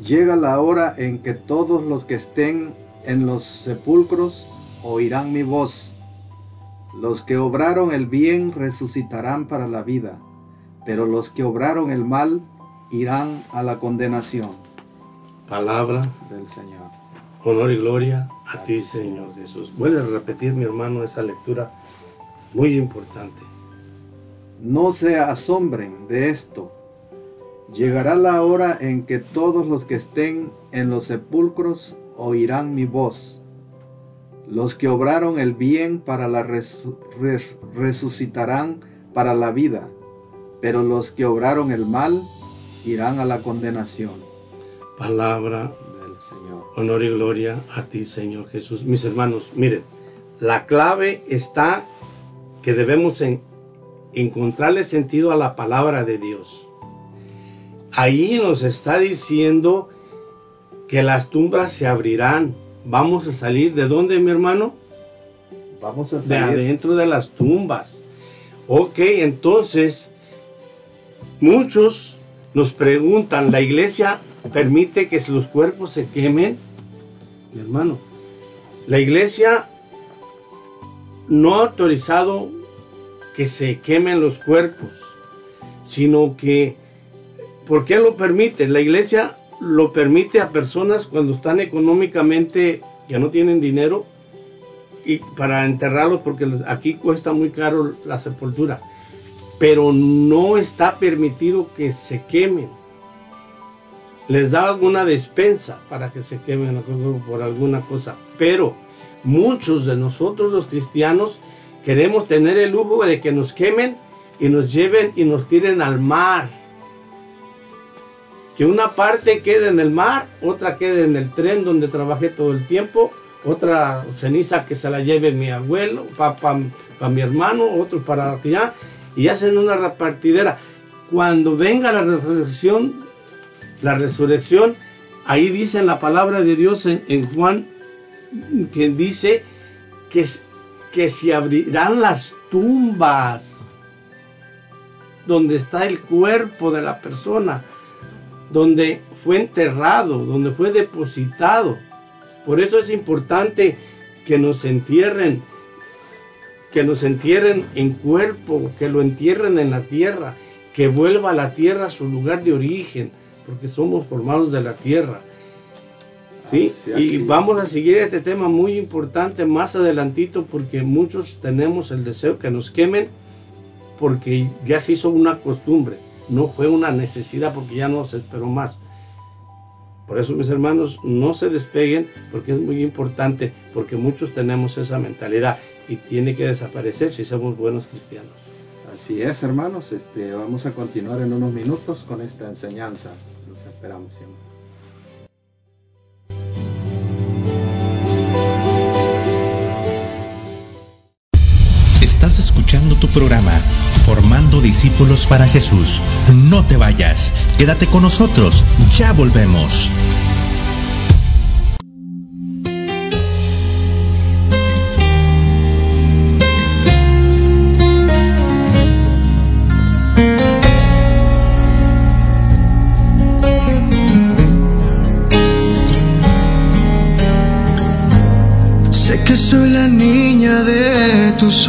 Llega la hora en que todos los que estén en los sepulcros oirán mi voz. Los que obraron el bien resucitarán para la vida, pero los que obraron el mal irán a la condenación. Palabra del Señor. Honor y gloria a ti, Señor Jesús. Vuelve a repetir, mi hermano, esa lectura muy importante. No se asombren de esto, Llegará la hora en que todos los que estén en los sepulcros oirán mi voz. Los que obraron el bien para la resucitarán para la vida, pero los que obraron el mal irán a la condenación. Palabra. Honor y gloria a ti, Señor Jesús. Mis hermanos, miren, la clave está que debemos encontrarle sentido a la palabra de Dios ahí nos está diciendo que las tumbas se abrirán. Vamos a salir de dónde, mi hermano? Vamos a salir de adentro de las tumbas. Ok, entonces muchos nos preguntan, ¿la iglesia permite que los cuerpos se quemen? Mi hermano, la iglesia no ha autorizado que se quemen los cuerpos, sino que ¿Por qué lo permite? La iglesia lo permite a personas cuando están económicamente, ya no tienen dinero, y para enterrarlos porque aquí cuesta muy caro la sepultura. Pero no está permitido que se quemen. Les da alguna despensa para que se quemen por alguna cosa. Pero muchos de nosotros los cristianos queremos tener el lujo de que nos quemen y nos lleven y nos tiren al mar. Que una parte quede en el mar, otra quede en el tren donde trabajé todo el tiempo, otra ceniza que se la lleve mi abuelo, para mi hermano, otro para allá, y hacen una repartidera. Cuando venga la resurrección, la resurrección, ahí dice la palabra de Dios en, en Juan, que dice que, que se abrirán las tumbas donde está el cuerpo de la persona, donde fue enterrado, donde fue depositado. Por eso es importante que nos entierren, que nos entierren en cuerpo, que lo entierren en la tierra, que vuelva a la tierra a su lugar de origen, porque somos formados de la tierra. ¿Sí? Y vamos a seguir este tema muy importante más adelantito porque muchos tenemos el deseo que nos quemen porque ya se hizo una costumbre, no fue una necesidad porque ya no se esperó más. Por eso, mis hermanos, no se despeguen porque es muy importante, porque muchos tenemos esa mentalidad y tiene que desaparecer si somos buenos cristianos. Así es, hermanos. Este, vamos a continuar en unos minutos con esta enseñanza. Esperamos siempre. Estás escuchando tu programa Formando Discípulos para Jesús. No te vayas, quédate con nosotros, ya volvemos.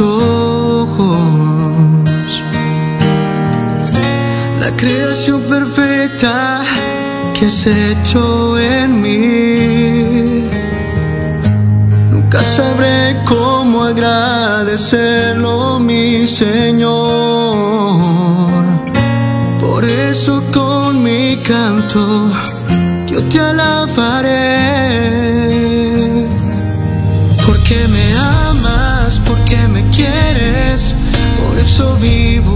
Ojos creación perfecta que has hecho en mí. Nunca sabré cómo agradecerlo, mi Señor. Por eso con mi canto yo te alabaré. Por eso vivo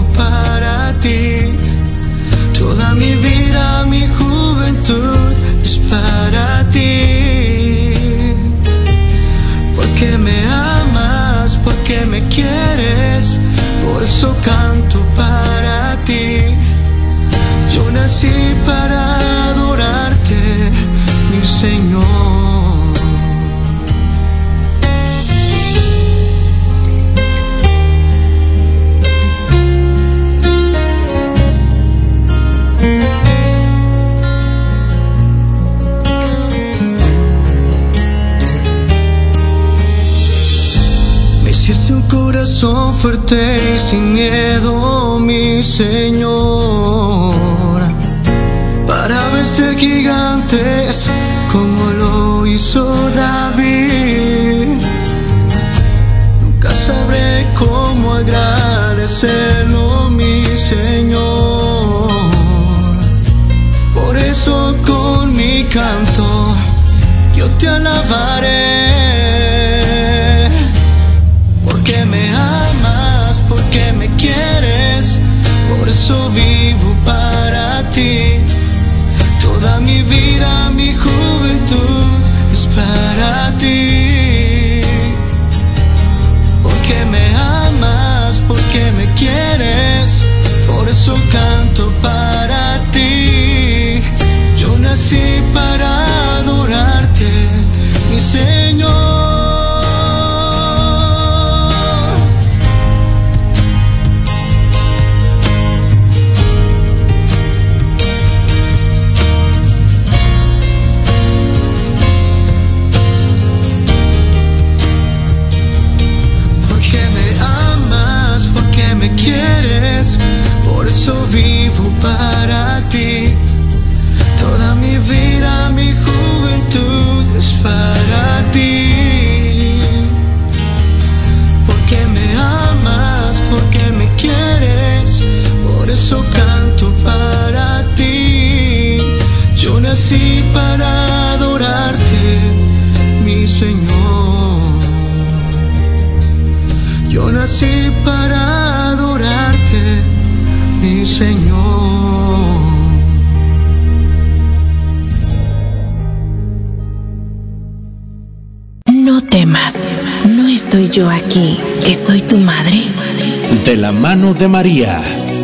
fuerte y sin miedo, mi Señor, para vencer gigantes como lo hizo David. Nunca sabré cómo agradecerlo, mi Señor. Por eso con mi canto yo te alabaré. Nací para adorarte, mi Señor. Yo nací para adorarte, mi Señor. No temas, no estoy yo aquí, que soy tu madre. De la mano de María,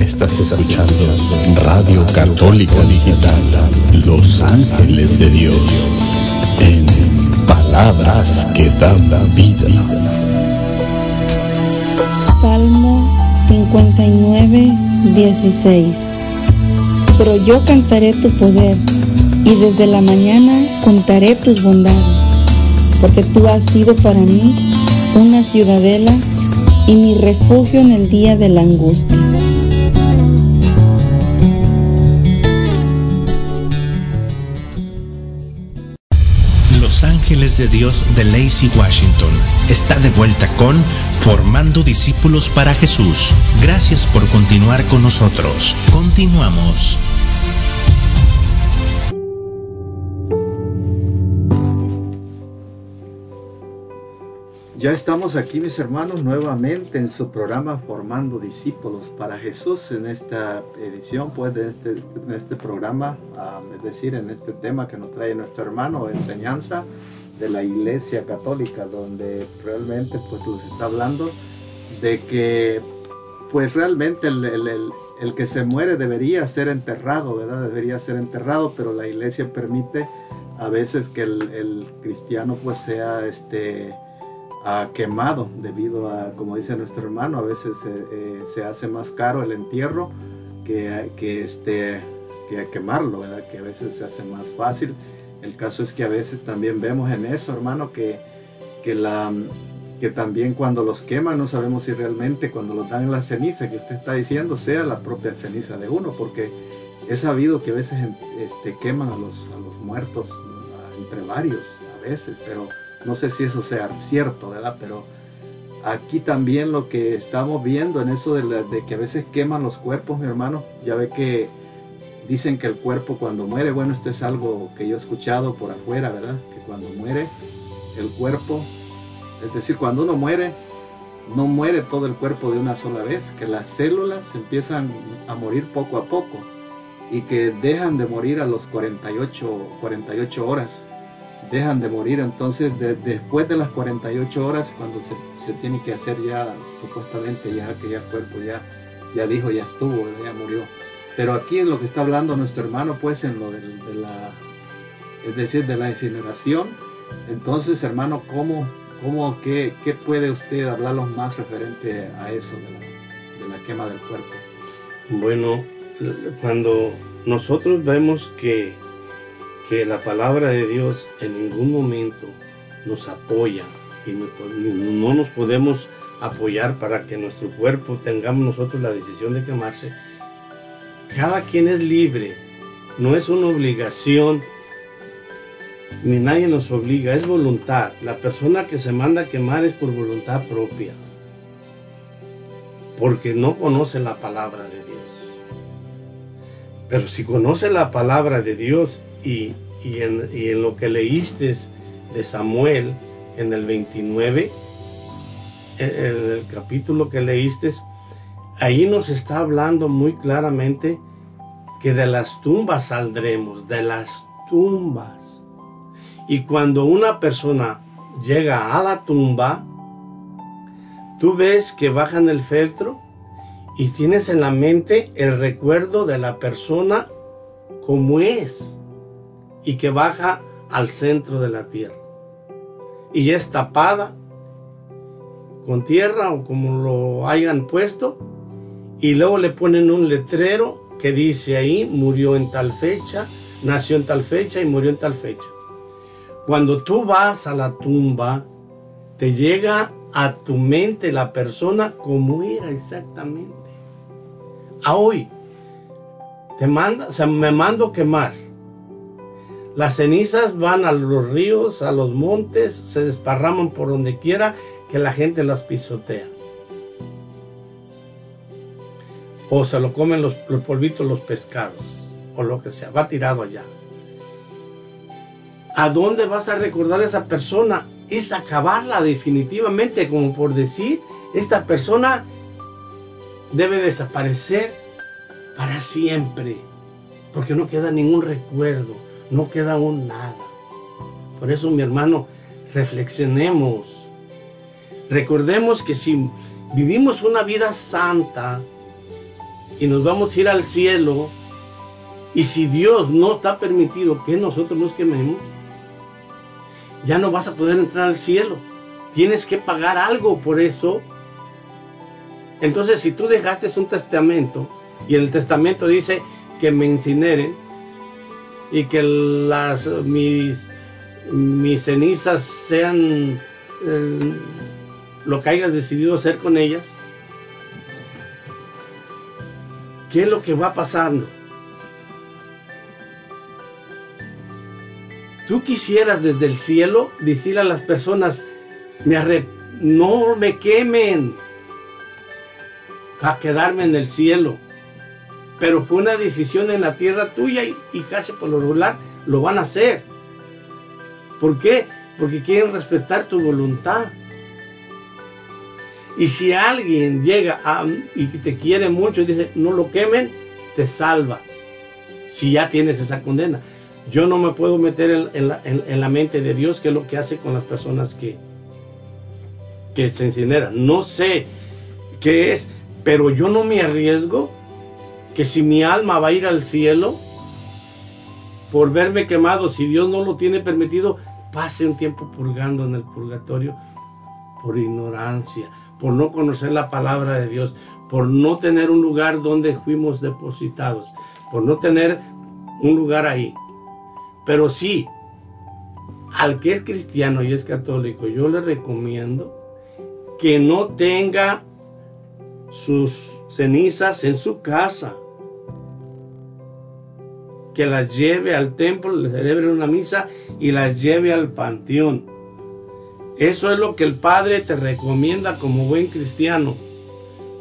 Estás escuchando Radio Católica Digital, Los Ángeles de Dios, en palabras que dan vida. Salmo 59, 16. Pero yo cantaré tu poder y desde la mañana contaré tus bondades, porque tú has sido para mí una ciudadela y mi refugio en el día de la angustia. Ángeles de Dios de Lacey, Washington, está de vuelta con Formando Discípulos para Jesús. Gracias por continuar con nosotros. Continuamos. Ya estamos aquí, mis hermanos, nuevamente en su programa Formando Discípulos para Jesús, en esta edición, pues, de este, este programa, um, es decir, en este tema que nos trae nuestro hermano, enseñanza de la Iglesia Católica, donde realmente, pues, nos está hablando de que, pues, realmente el, el, el, que se muere debería ser enterrado, ¿verdad? Debería ser enterrado, pero la Iglesia permite a veces que el, cristiano, pues, sea, este, uh, quemado debido a, como dice nuestro hermano, a veces eh, se hace más caro el entierro que, que, este, que quemarlo, ¿verdad? que a veces se hace más fácil. El caso es que a veces también vemos en eso, hermano, que, que, la, que también cuando los queman no sabemos si realmente cuando los dan en la ceniza que usted está diciendo sea la propia ceniza de uno, porque he sabido que a veces este, queman a los, a los muertos entre varios, a veces, pero no sé si eso sea cierto, ¿verdad? Pero aquí también lo que estamos viendo en eso de, de, que a veces queman los cuerpos, mi hermano, ya ve que dicen que el cuerpo cuando muere, bueno, esto es algo que yo he escuchado por afuera, ¿verdad? Que cuando muere el cuerpo, es decir, cuando uno muere, no muere todo el cuerpo de una sola vez, que las células empiezan a morir poco a poco y que dejan de morir a los 48, 48 horas dejan de morir. Entonces, de, después de las 48 horas, cuando se, se, tiene que hacer ya, supuestamente ya que ya el cuerpo ya, ya dijo, ya estuvo, ya murió. Pero aquí en lo que está hablando nuestro hermano, pues en lo de, la, es decir, de la incineración. Entonces, hermano, ¿cómo, cómo qué, qué puede usted hablarnos más referente a eso de la, quema del cuerpo? Bueno, cuando nosotros vemos que que la palabra de Dios en ningún momento nos apoya y no, no, nos podemos apoyar para que nuestro cuerpo tengamos nosotros la decisión de quemarse. Cada quien es libre, no es una obligación, ni nadie nos obliga, es voluntad. La persona que se manda a quemar es por voluntad propia, porque no conoce la palabra de Dios. Pero si conoce la palabra de Dios y, y, en, y, en, lo que leíste de Samuel en el 29, en el capítulo que leíste, ahí nos está hablando muy claramente que de las tumbas saldremos, de las tumbas. Y cuando una persona llega a la tumba, tú ves que bajan el feltro y tienes en la mente el recuerdo de la persona como es y que baja al centro de la tierra. Y es tapada con tierra o como lo hayan puesto y luego le ponen un letrero que dice ahí murió en tal fecha, nació en tal fecha y murió en tal fecha. Cuando tú vas a la tumba, te llega a tu mente la persona como era exactamente. A hoy, te manda, o me mando quemar. Las cenizas van a los ríos, a los montes, se desparraman por donde quiera que la gente las pisotea. O se lo comen los, polvitos, los pescados, o lo que sea, va tirado allá. ¿A dónde vas a recordar a esa persona? Es acabarla definitivamente, como por decir, esta persona debe desaparecer para siempre, porque no queda ningún recuerdo, no queda un nada. Por eso, mi hermano, reflexionemos. Recordemos que si vivimos una vida santa y nos vamos a ir al cielo, y si Dios no está permitido que nosotros nos quememos, ya no vas a poder entrar al cielo. Tienes que pagar algo por eso. Entonces, si tú dejaste un testamento y el testamento dice que me incineren y que las mis, mis cenizas sean eh, lo que hayas decidido hacer con ellas, ¿qué es lo que va pasando? tú quisieras desde el cielo decirle a las personas, me no me quemen para quedarme en el cielo. Pero fue una decisión en la tierra tuya y, y casi por lo regular lo van a hacer. ¿Por qué? Porque quieren respetar tu voluntad. Y si alguien llega y te quiere mucho y dice, no lo quemen, te salva. Si ya tienes esa condena. Yo no me puedo meter en, la, mente de Dios qué es lo que hace con las personas que, que se incineran. No sé qué es, pero yo no me arriesgo que si mi alma va a ir al cielo por verme quemado, si Dios no lo tiene permitido, pase un tiempo purgando en el purgatorio por ignorancia, por no conocer la palabra de Dios, por no tener un lugar donde fuimos depositados, por no tener un lugar ahí. Pero sí, al que es cristiano y es católico, yo le recomiendo que no tenga sus cenizas en su casa, que las lleve al templo, le celebre una misa y las lleve al panteón. Eso es lo que el Padre te recomienda como buen cristiano.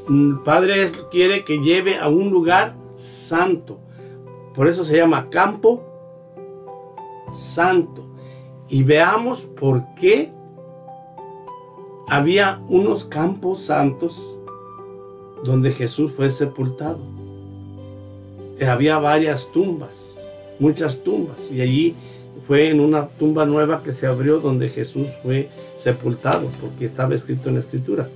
El Padre quiere que lleve a un lugar santo. Por eso se llama campo santo. Y veamos por qué había unos campos santos donde Jesús fue sepultado. Había varias tumbas, muchas tumbas, y allí fue en una tumba nueva que se abrió donde Jesús fue sepultado, porque estaba escrito en la escritura.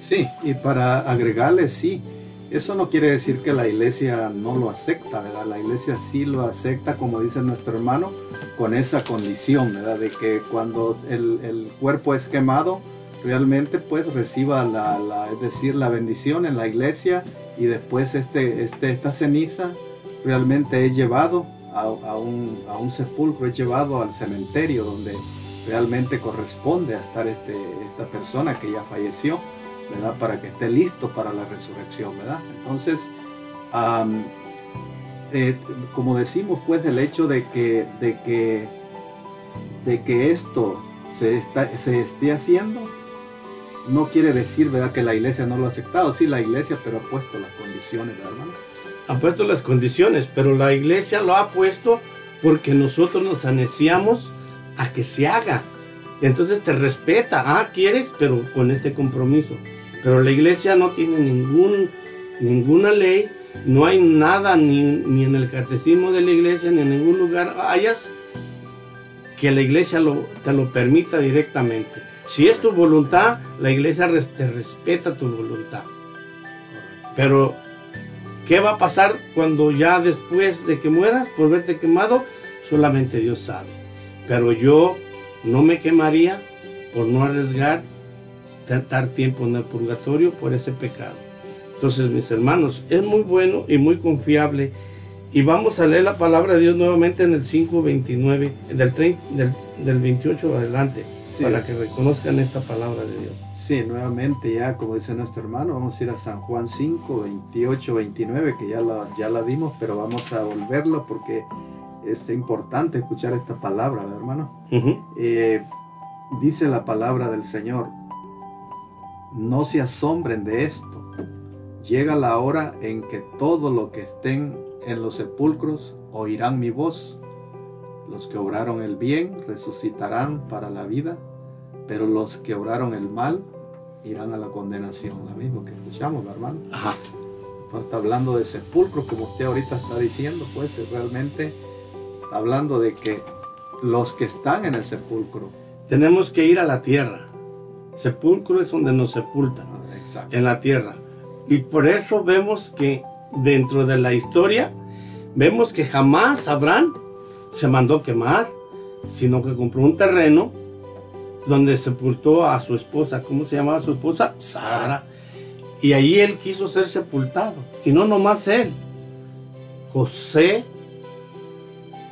Sí, y para agregarle, sí, eso no quiere decir que la iglesia no lo acepta, ¿verdad? La iglesia sí lo acepta, como dice nuestro hermano, con esa condición, ¿verdad? De que cuando el, cuerpo es quemado, realmente pues reciba la, es decir, la bendición en la iglesia y después este, este, esta ceniza realmente es llevado a, un, a un sepulcro, es llevado al cementerio donde realmente corresponde a estar este, esta persona que ya falleció. ¿verdad? Para que esté listo para la resurrección, ¿verdad? Entonces, eh, como decimos, pues el hecho de que, de que, de que esto se, está, se esté haciendo, no quiere decir, ¿verdad?, que la iglesia no lo ha aceptado. Sí, la iglesia, pero ha puesto las condiciones, ¿verdad? Ha puesto las condiciones, pero la iglesia lo ha puesto porque nosotros nos aneciamos a que se haga. Entonces te respeta, ah, quieres, pero con este compromiso. Pero la iglesia no tiene ningún, ninguna ley no hay nada ni, ni, en el catecismo de la iglesia ni en ningún lugar hayas que la iglesia te lo permita directamente. Si es tu voluntad, la iglesia te respeta tu voluntad. Pero, ¿qué va a pasar cuando ya después de que mueras por verte quemado? Solamente Dios sabe. Pero yo no me quemaría por no arriesgar dar tiempo en el purgatorio por ese pecado. Entonces, mis hermanos, es muy bueno y muy confiable. Y vamos a leer la palabra de Dios nuevamente en el 5.29, del, del, del 28 adelante, para que reconozcan esta palabra de Dios. Sí, nuevamente ya, como dice nuestro hermano, vamos a ir a San Juan 5, 28, 29, que ya la, ya la dimos, pero vamos a volverlo porque es importante escuchar esta palabra, hermano. Eh, dice la palabra del Señor, no se asombren de esto. Llega la hora en que todo lo que estén en los sepulcros oirán mi voz. Los que obraron el bien resucitarán para la vida, pero los que obraron el mal irán a la condenación. Lo mismo que escuchamos, hermano. Ajá. está hablando de sepulcros, como usted ahorita está diciendo, pues realmente hablando de que los que están en el sepulcro. Tenemos que ir a la tierra. Sepulcro es donde nos sepultan, en la tierra. Y por eso vemos que dentro de la historia, vemos que jamás Abraham se mandó quemar, sino que compró un terreno donde sepultó a su esposa. ¿Cómo se llamaba su esposa? Sara. Y allí él quiso ser sepultado. Y no nomás él. José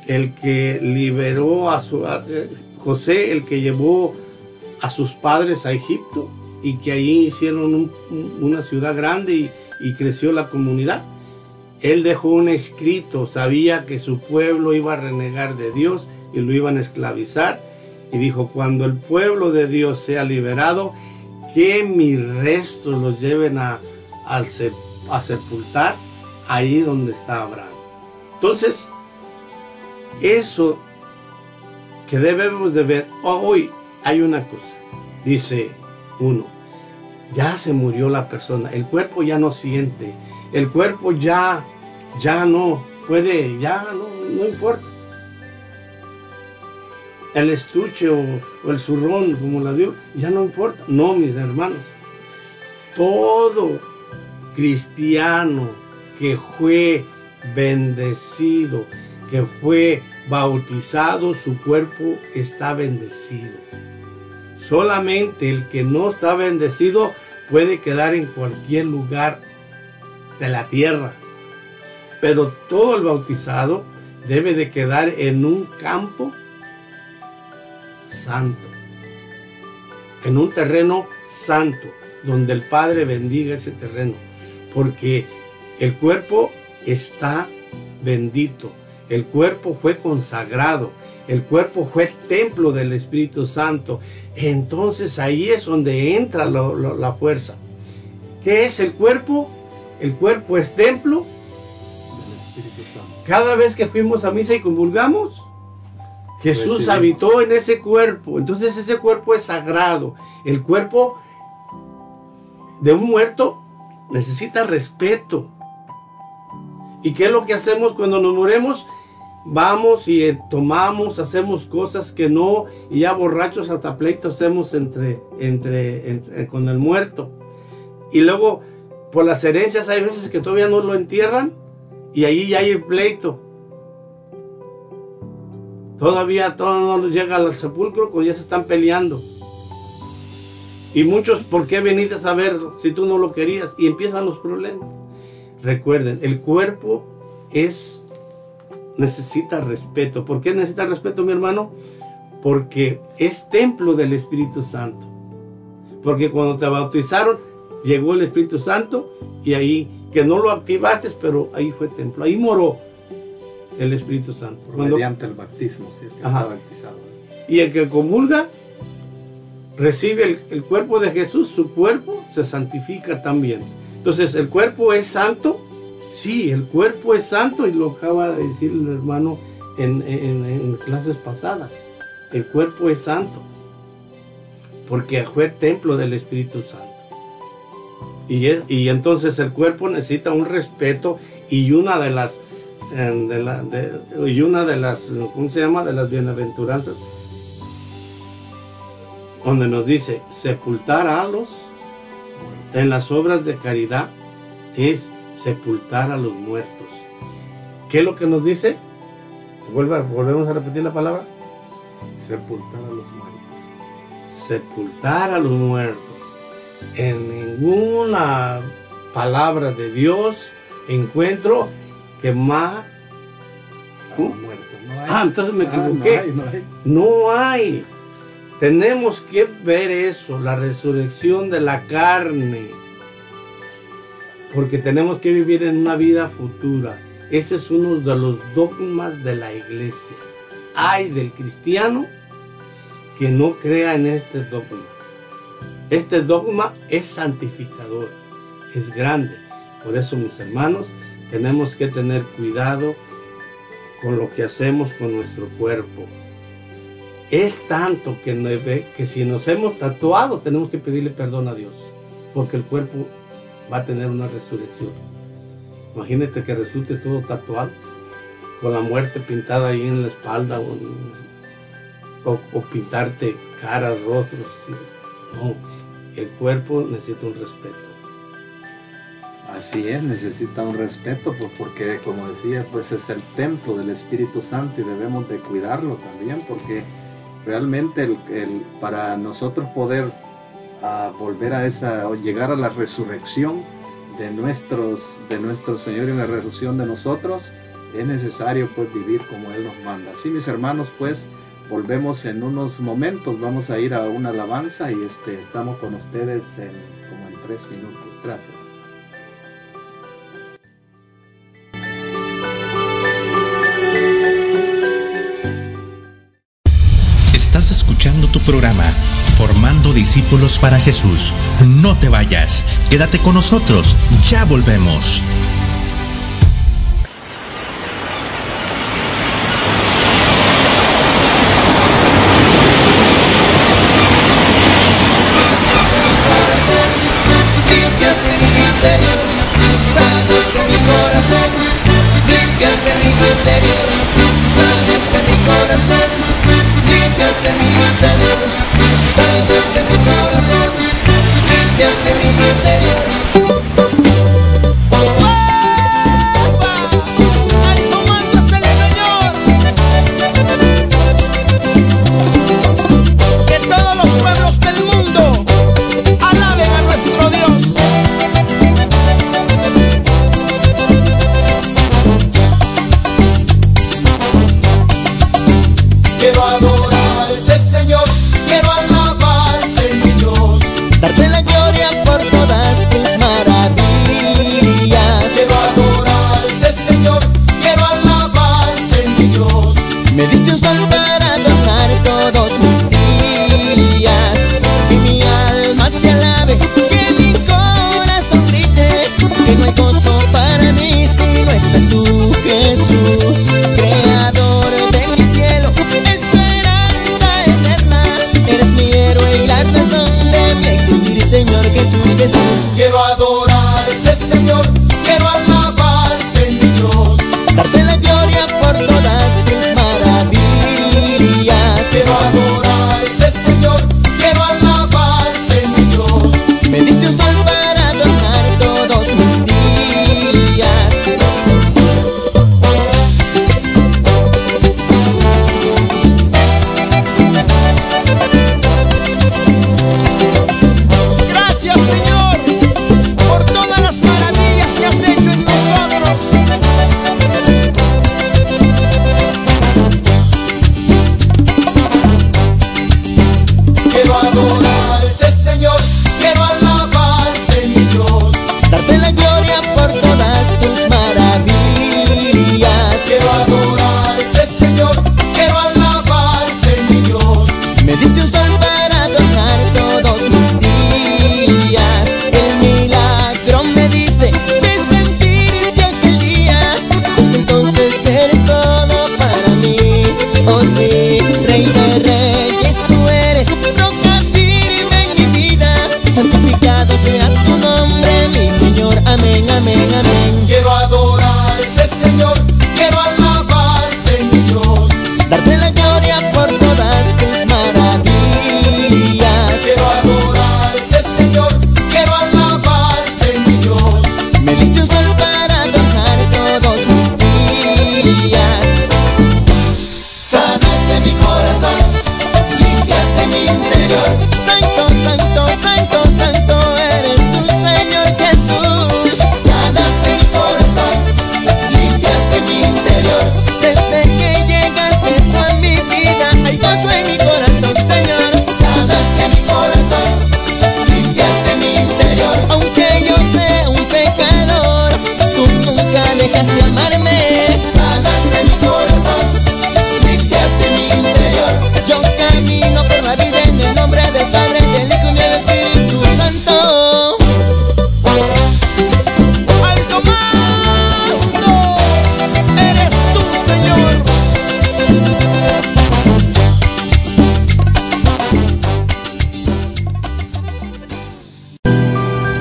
el que liberó a su eh, José, el que llevó a sus padres a Egipto y que allí hicieron una ciudad grande y, y creció la comunidad. Él dejó un escrito, sabía que su pueblo iba a renegar de Dios y lo iban a esclavizar. Y dijo, cuando el pueblo de Dios sea liberado, que mis restos los lleven a, a sepultar ahí donde está Abraham. Entonces, eso que debemos de ver, hoy hay una cosa, dice uno, ya se murió la persona, el cuerpo ya no siente, el cuerpo ya, ya no puede, ya no, no importa. El estuche o, el zurrón, como la dio, ya no importa. No, mis hermanos. Todo cristiano que fue bendecido, que fue bautizado, su cuerpo está bendecido. Solamente el que no está bendecido puede quedar en cualquier lugar de la tierra. Pero todo el bautizado debe de quedar en un campo santo. En un terreno santo, donde el Padre bendiga ese terreno. Porque el cuerpo está bendito el cuerpo fue consagrado, el cuerpo fue templo del Espíritu Santo. Entonces ahí es donde entra la fuerza. ¿Qué es el cuerpo? El cuerpo es templo del Espíritu Santo. Cada vez que fuimos a misa y convulgamos, Jesús habitó en ese cuerpo. Entonces ese cuerpo es sagrado. El cuerpo de un muerto necesita respeto. ¿Y qué es lo que hacemos cuando nos moremos? Vamos y eh, tomamos, hacemos cosas que no, y ya borrachos hasta pleito hacemos entre, entre, con el muerto. Y luego, por las herencias hay veces que todavía no lo entierran y ahí ya hay el pleito. Todavía todo no llega al sepulcro cuando ya se están peleando. Y muchos, ¿por qué veniste a saber si tú no lo querías? Y empiezan los problemas. Recuerden, el cuerpo es necesita respeto. ¿Por qué necesita respeto, mi hermano? Porque es templo del Espíritu Santo. Porque cuando te bautizaron, llegó el Espíritu Santo y ahí, que no lo activaste, pero ahí fue templo, ahí moró el Espíritu Santo. mediante el bautismo, sí, bautizado. Y el que comulga, recibe el, el cuerpo de Jesús, su cuerpo se santifica también. Entonces el cuerpo es santo, sí, el cuerpo es santo y lo acaba de decir el hermano en, clases pasadas. El cuerpo es santo porque fue templo del Espíritu Santo. Y, y entonces el cuerpo necesita un respeto y una de las y una de las, ¿cómo se llama? De las bienaventuranzas, donde nos dice, sepultar a los, en las obras de caridad, es sepultar a los muertos. ¿Qué es lo que nos dice? volvemos a repetir la palabra. Sepultar a los muertos. Sepultar a los muertos. En ninguna palabra de Dios encuentro quemar. Ah, entonces me ah, equivoqué. no, hay, Tenemos que ver eso, la resurrección de la carne. Porque tenemos que vivir en una vida futura. Ese es uno de los dogmas de la iglesia. Hay del cristiano que no crea en este dogma. Este dogma es santificador, es grande. Por eso, mis hermanos, tenemos que tener cuidado con lo que hacemos con nuestro cuerpo. Es tanto que, que si nos hemos tatuado tenemos que pedirle perdón a Dios, porque el cuerpo va a tener una resurrección. Imagínate que resulte todo tatuado, con la muerte pintada ahí en la espalda o, o pintarte caras, rostros. No, el cuerpo necesita un respeto. Así es, necesita un respeto, pues porque como decía, pues es el templo del Espíritu Santo y debemos de cuidarlo también, porque realmente el, para nosotros poder ah, volver a esa, o llegar a la resurrección de nuestros, de nuestro Señor y la resurrección de nosotros, es necesario pues vivir como Él nos manda. Así mis hermanos, pues volvemos en unos momentos, vamos a ir a una alabanza y este, estamos con ustedes en, como en tres minutos. Gracias. Programa, Formando Discípulos para Jesús. No te vayas, quédate con nosotros, ya volvemos.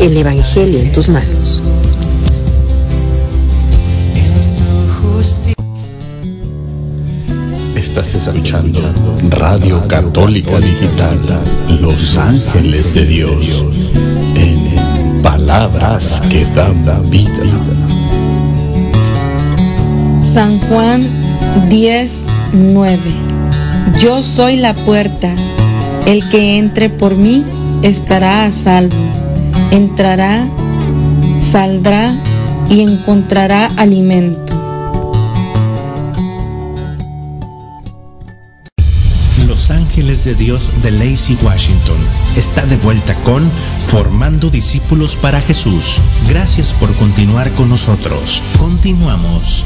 El Evangelio en tus manos. Estás escuchando Radio Católica Digital, Los Ángeles de Dios, en Palabras que dan vida. San Juan 10, 9. Yo soy la puerta. El que entre por mí estará a salvo. Entrará, saldrá y encontrará alimento. Ángeles de Dios de Lacey, Washington. Está de vuelta con Formando Discípulos para Jesús. Gracias por continuar con nosotros. Continuamos.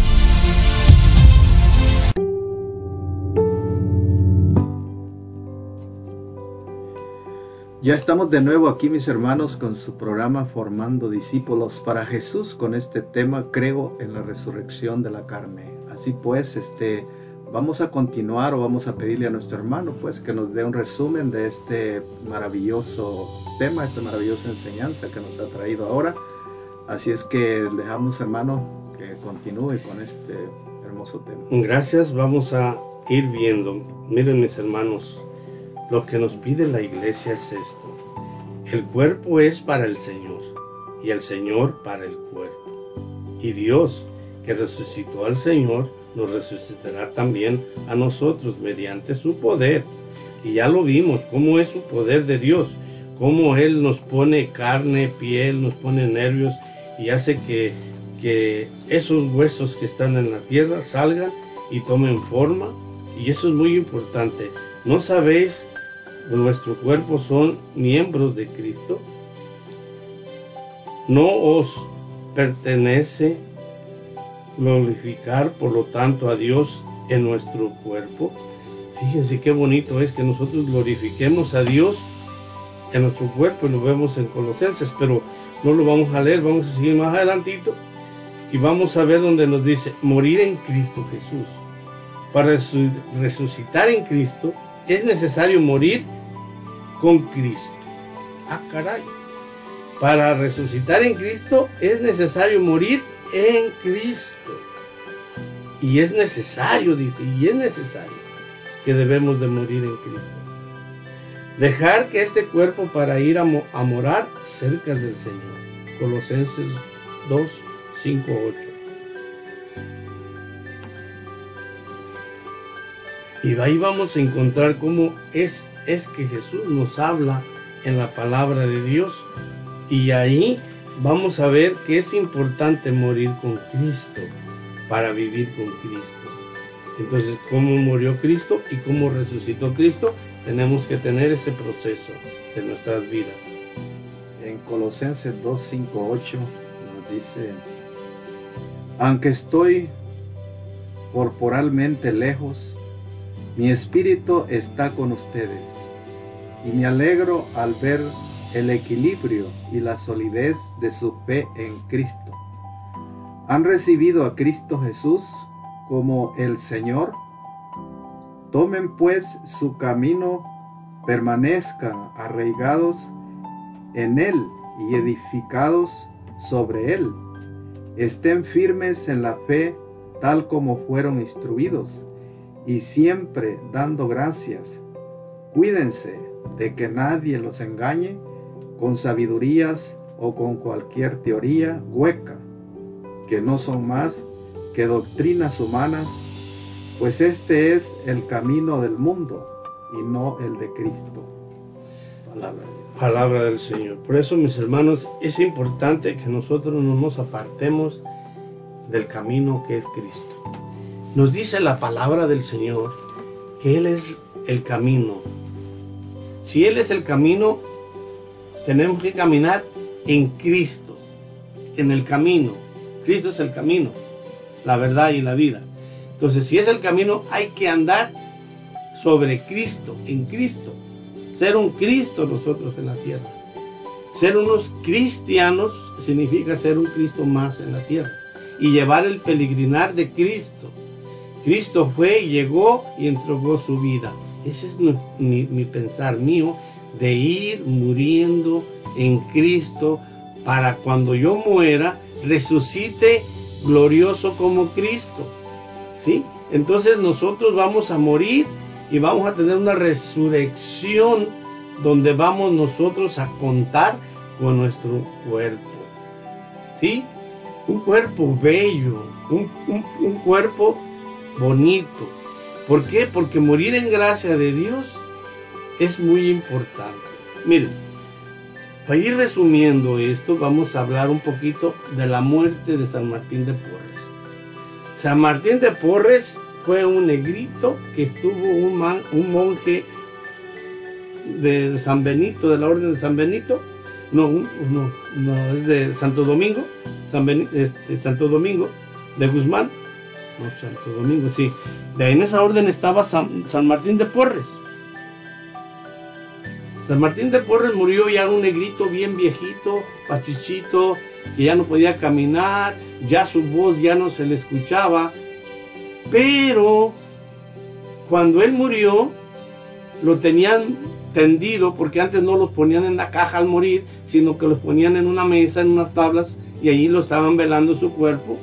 Ya estamos de nuevo aquí mis hermanos con su programa Formando Discípulos para Jesús con este tema Creo en la resurrección de la carne. Así pues, este Vamos a continuar o vamos a pedirle a nuestro hermano pues que nos dé un resumen de este maravilloso tema, esta maravillosa enseñanza que nos ha traído ahora. Así es que dejamos hermano que continúe con este hermoso tema. Gracias, vamos a ir viendo. Miren mis hermanos, lo que nos pide la iglesia es esto. El cuerpo es para el Señor y el Señor para el cuerpo. Y Dios que resucitó al Señor, nos resucitará también a nosotros mediante su poder. Y ya lo vimos, cómo es su poder de Dios, cómo Él nos pone carne, piel, nos pone nervios y hace que, que esos huesos que están en la tierra salgan y tomen forma. Y eso es muy importante. ¿No sabéis nuestro cuerpo son miembros de Cristo? ¿No os pertenece glorificar, por lo tanto, a Dios en nuestro cuerpo. Fíjense qué bonito es que nosotros glorifiquemos a Dios en nuestro cuerpo y lo vemos en Colosenses, pero no lo vamos a leer, vamos a seguir más adelantito y vamos a ver donde nos dice morir en Cristo Jesús. Para resucitar en Cristo es necesario morir con Cristo. Ah, caray. Para resucitar en Cristo es necesario morir en Cristo. Y es necesario, dice, y es necesario que debemos de morir en Cristo. Dejar que este cuerpo para ir a, morar cerca del Señor. Colosenses 2, 5, 8. Y ahí vamos a encontrar cómo es, es que Jesús nos habla en la palabra de Dios. Y ahí vamos a ver que es importante morir con Cristo para vivir con Cristo. Entonces, ¿cómo murió Cristo y cómo resucitó Cristo? Tenemos que tener ese proceso de nuestras vidas. en Colosenses 2.5.8 nos dice, aunque estoy corporalmente lejos, mi espíritu está con ustedes y me alegro al ver el equilibrio y la solidez de su fe en Cristo. ¿Han recibido a Cristo Jesús como el Señor? Tomen pues su camino, permanezcan arraigados en Él y edificados sobre Él. Estén firmes en la fe tal como fueron instruidos y siempre dando gracias. Cuídense de que nadie los engañe con sabidurías o con cualquier teoría hueca, que no son más que doctrinas humanas, pues este es el camino del mundo y no el de Cristo. Palabra, Palabra del Señor. Por eso, mis hermanos, es importante que nosotros no nos apartemos del camino que es Cristo. Nos dice la palabra del Señor que Él es el camino. Si Él es el camino, tenemos que caminar en Cristo, en el camino. Cristo es el camino, la verdad y la vida. Entonces, si es el camino, hay que andar sobre Cristo, en Cristo. Ser un Cristo nosotros en la tierra. Ser unos cristianos significa ser un Cristo más en la tierra. Y llevar el peregrinar de Cristo. Cristo fue, llegó y entregó su vida. Ese es mi, mi pensar mío de ir muriendo en Cristo para cuando yo muera resucite glorioso como Cristo. ¿Sí? Entonces nosotros vamos a morir y vamos a tener una resurrección donde vamos nosotros a contar con nuestro cuerpo. ¿Sí? Un cuerpo bello, un, un cuerpo bonito. ¿Por qué? Porque morir en gracia de Dios es muy importante. Miren, para ir resumiendo esto, vamos a hablar un poquito de la muerte de San Martín de Porres. San Martín de Porres fue un negrito que estuvo un, un monje de San Benito, de la orden de San Benito, no, no, no es de Santo Domingo, San este, Santo Domingo de Guzmán, Santo Domingo, sí, de ahí en esa orden estaba San, San Martín de Porres. San Martín de Porres murió ya un negrito bien viejito, pachichito, que ya no podía caminar, ya su voz ya no se le escuchaba. Pero cuando él murió, lo tenían tendido, porque antes no los ponían en la caja al morir, sino que los ponían en una mesa, en unas tablas, y allí lo estaban velando su cuerpo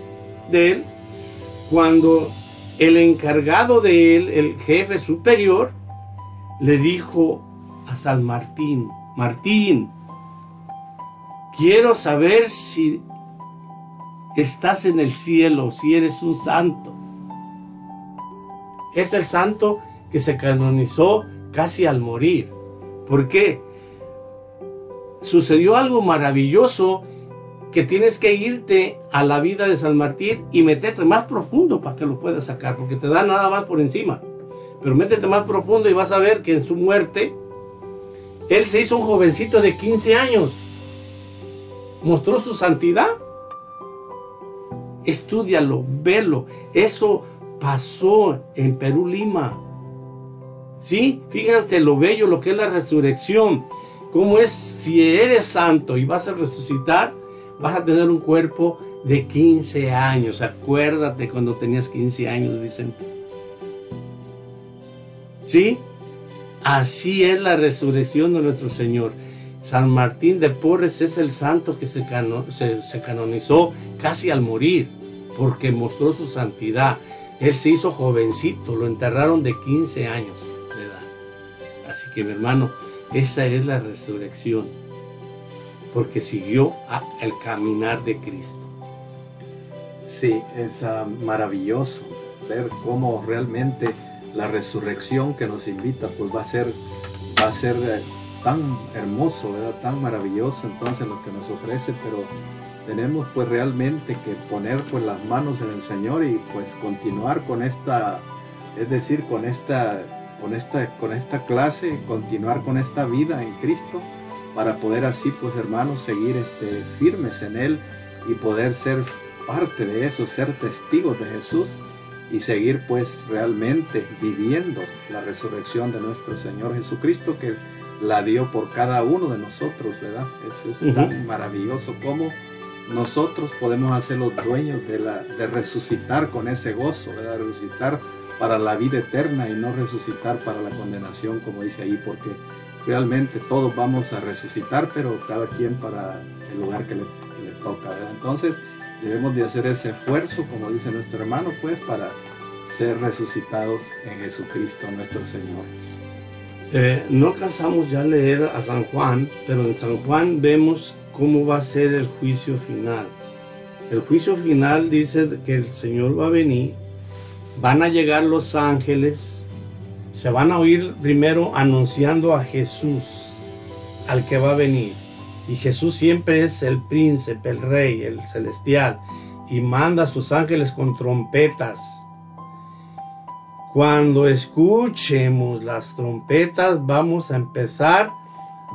de él. Cuando el encargado de él, el jefe superior, le dijo a San Martín, Martín, quiero saber si estás en el cielo, si eres un santo. Es el santo que se canonizó casi al morir. ¿Por qué? Sucedió algo maravilloso que tienes que irte a la vida de San Martín y meterte más profundo para que lo puedas sacar, porque te da nada más por encima. Pero métete más profundo y vas a ver que en su muerte él se hizo un jovencito de 15 años. Mostró su santidad. Estúdialo, velo. Eso pasó en Perú, Lima. ¿Sí? Fíjate lo bello, lo que es la resurrección. Cómo es, si eres santo y vas a resucitar, vas a tener un cuerpo de 15 años. Acuérdate cuando tenías 15 años, Vicente. ¿Sí? Así es la resurrección de nuestro Señor. San Martín de Porres es el santo que se, canonizó casi al morir, porque mostró su santidad. Él se hizo jovencito, lo enterraron de 15 años de edad. Así que mi hermano, esa es la resurrección, porque siguió el caminar de Cristo. Sí, es ah, maravilloso ver cómo realmente la resurrección que nos invita, pues va a ser, va a ser eh, tan hermoso, tan maravilloso entonces lo que nos ofrece, pero tenemos pues realmente que poner pues las manos en el Señor y pues continuar con esta, es decir, con esta, con esta, con esta clase, continuar con esta vida en Cristo, para poder así, pues hermanos, seguir este, firmes en Él y poder ser parte de eso, ser testigos de Jesús y seguir pues realmente viviendo la resurrección de nuestro Señor Jesucristo que la dio por cada uno de nosotros, ¿verdad? Es, es tan maravilloso como nosotros podemos hacer los dueños de, la, de resucitar con ese gozo, ¿verdad? Resucitar para la vida eterna y no resucitar para la condenación, como dice ahí, porque realmente todos vamos a resucitar, pero cada quien para el lugar que le, toca, ¿verdad? Entonces debemos de hacer ese esfuerzo, como dice nuestro hermano, pues para ser resucitados en Jesucristo nuestro Señor. Eh, no cansamos ya leer a San Juan, pero en San Juan vemos cómo va a ser el juicio final. El juicio final dice que el Señor va a venir, van a llegar los ángeles, se van a oír primero anunciando a Jesús, al que va a venir. Y Jesús siempre es el príncipe, el rey, el celestial, y manda a sus ángeles con trompetas cuando escuchemos las trompetas vamos a empezar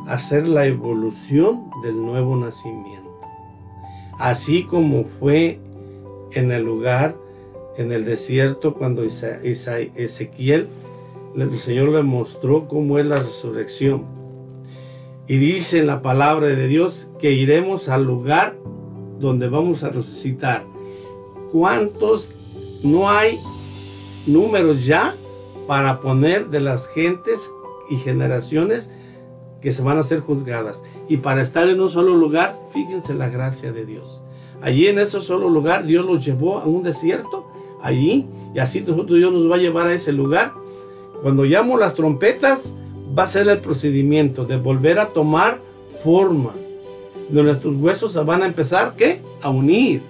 a hacer la evolución del nuevo nacimiento. Así como fue en el lugar, en el desierto, cuando Ezequiel, el Señor le mostró cómo es la resurrección. Y dice en la palabra de Dios que iremos al lugar donde vamos a resucitar. ¿Cuántos no hay números ya para poner de las gentes y generaciones que se van a ser juzgadas. Y para estar en un solo lugar, fíjense la gracia de Dios. Allí en ese solo lugar Dios los llevó a un desierto, allí, y así nosotros Dios nos va a llevar a ese lugar. Cuando llamo las trompetas, va a ser el procedimiento de volver a tomar forma. De nuestros huesos se van a empezar, ¿qué? A unir.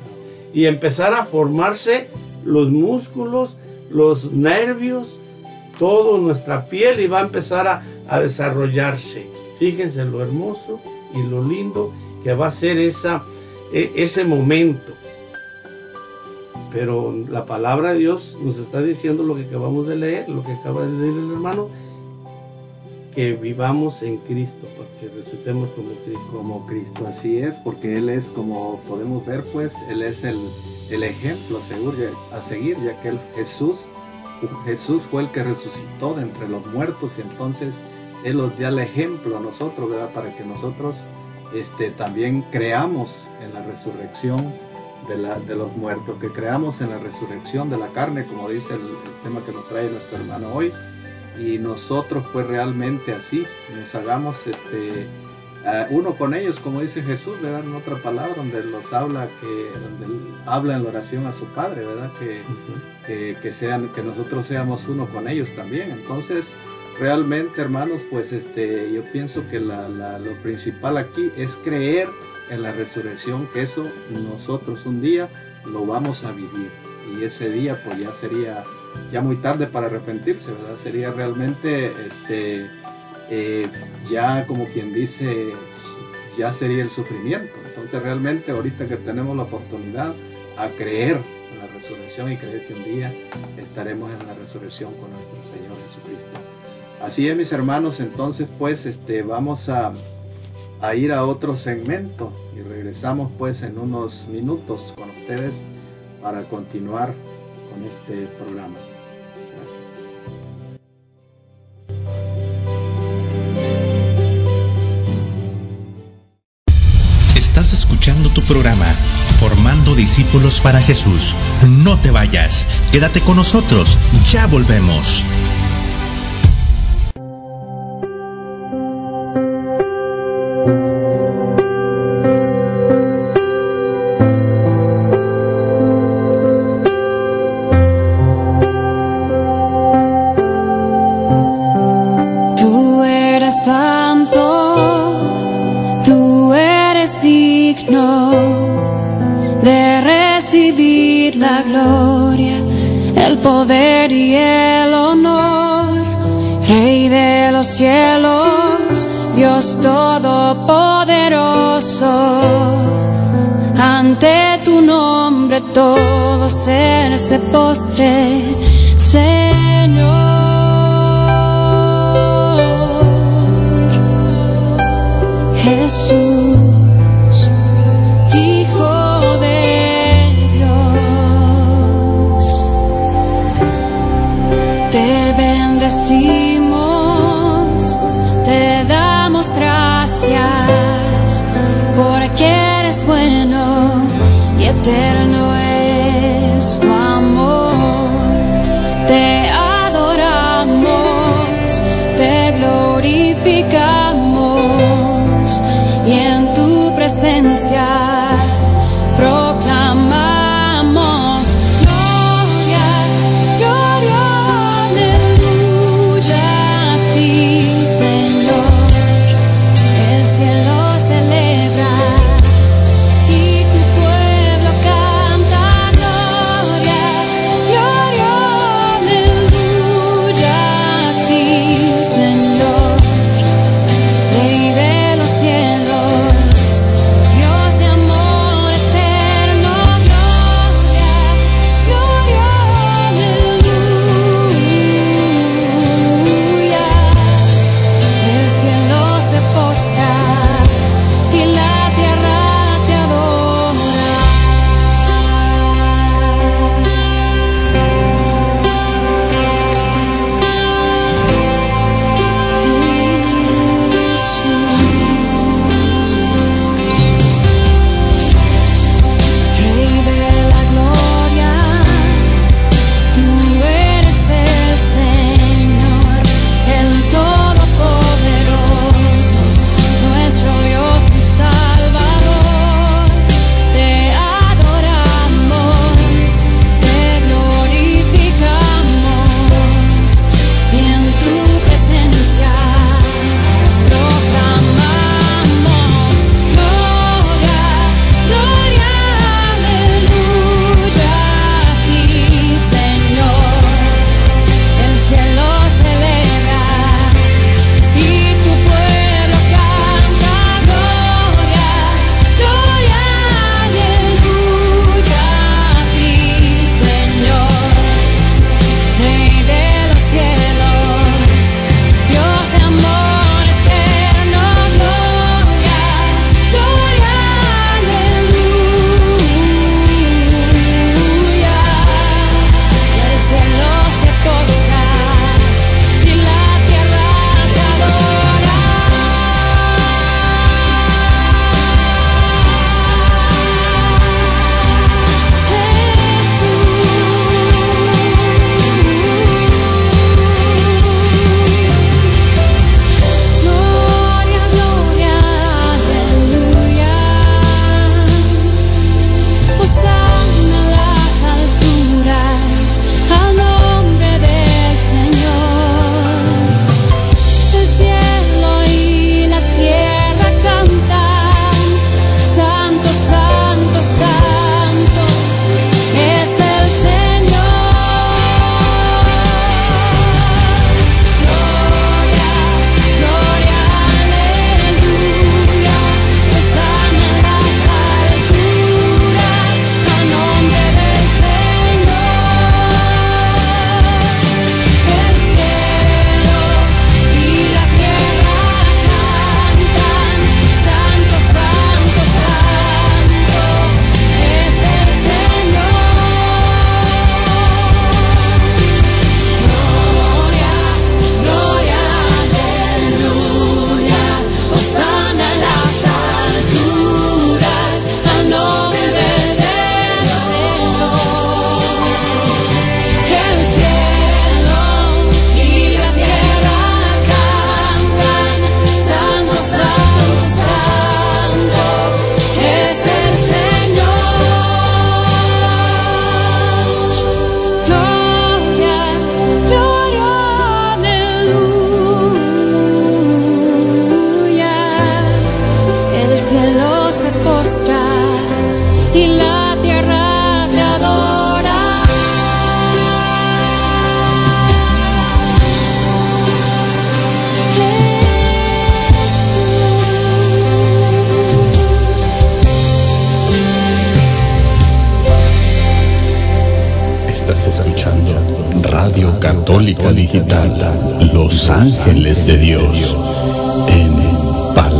Y empezar a formarse los músculos, los nervios, toda nuestra piel y va a empezar a, desarrollarse. Fíjense lo hermoso y lo lindo que va a ser e, ese momento. Pero la palabra de Dios nos está diciendo lo que acabamos de leer, lo que acaba de leer el hermano, que vivamos en Cristo, porque resucitemos como Cristo. Así es, porque Él es, como podemos ver, pues, Él es el, el ejemplo seguro a seguir, ya que Jesús, Jesús fue el que resucitó de entre los muertos y entonces Él nos da el ejemplo a nosotros, ¿verdad? Para que nosotros este, también creamos en la resurrección de, la, de, los muertos, que creamos en la resurrección de la carne, como dice el, el tema que nos trae nuestro hermano hoy, y nosotros pues realmente así nos hagamos este uno con ellos como dice Jesús verdad en otra palabra donde los habla que donde habla en la oración a su padre verdad que, que, sean que nosotros seamos uno con ellos también. Entonces realmente hermanos pues este yo pienso que la, lo principal aquí es creer en la resurrección que eso nosotros un día lo vamos a vivir y ese día pues ya sería ya muy tarde para arrepentirse, ¿verdad? Sería realmente, este, eh, ya como quien dice, ya sería el sufrimiento. Entonces realmente ahorita que tenemos la oportunidad a creer en la resurrección y creer que un día estaremos en la resurrección con nuestro Señor Jesucristo. Así es, mis hermanos, entonces pues este, vamos a, a ir a otro segmento y regresamos pues en unos minutos con ustedes para continuar con este programa. Estás escuchando tu programa Formando Discípulos para Jesús. No te vayas, quédate con nosotros, ya volvemos.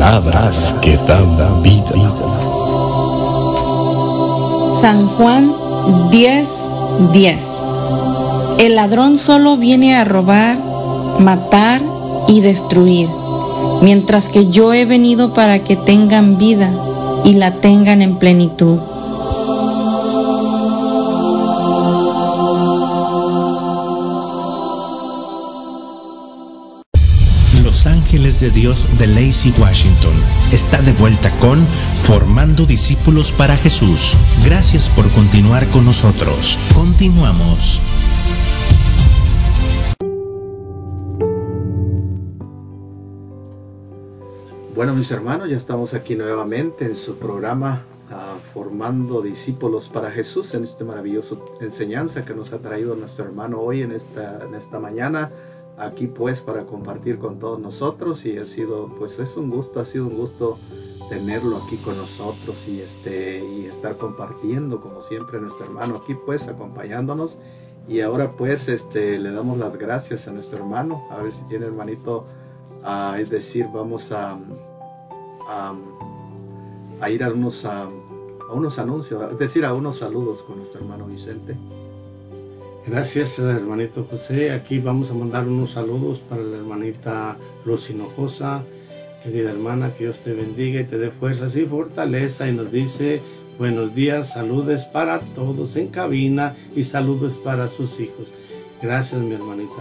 Palabras que dan vida. San Juan 10, 10. El ladrón solo viene a robar, matar y destruir, mientras que yo he venido para que tengan vida y la tengan en plenitud. De Dios de Lacey, Washington, está de vuelta con Formando Discípulos para Jesús. Gracias por continuar con nosotros. Continuamos. Bueno, mis hermanos, ya estamos aquí nuevamente en su programa ah, Formando Discípulos para Jesús, en esta maravillosa enseñanza que nos ha traído nuestro hermano hoy en esta, en esta mañana, aquí pues para compartir con todos nosotros. Y ha sido, pues es un gusto, ha sido un gusto tenerlo aquí con nosotros y, este, y estar compartiendo como siempre nuestro hermano aquí pues acompañándonos. Y ahora pues este, le damos las gracias a nuestro hermano, a ver si tiene hermanito, a es decir, vamos a a, ir a unos, a, unos anuncios, es decir, a unos saludos con nuestro hermano Vicente. Gracias, hermanito José. Aquí vamos a mandar unos saludos para la hermanita Rosy Hinojosa. Querida hermana, que Dios te bendiga y te dé fuerzas y fortaleza. Y nos dice, buenos días, saludos para todos en cabina y saludos para sus hijos. Gracias, mi hermanita.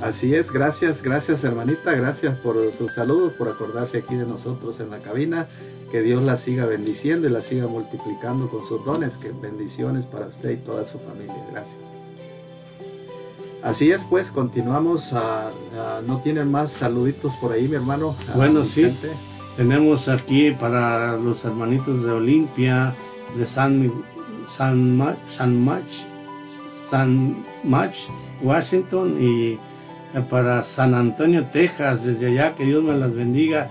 Así es, gracias, gracias hermanita, gracias por sus saludos, por acordarse aquí de nosotros en la cabina. Que Dios la siga bendiciendo y la siga multiplicando con sus dones. Que bendiciones para usted y toda su familia. Gracias. Así es, pues continuamos. ¿No tienen más saluditos por ahí, mi hermano? Bueno, sí. Tenemos aquí para los hermanitos de Olimpia, de San, San, San Mach, San Mach, Washington y para San Antonio, Texas, desde allá, que Dios me las bendiga,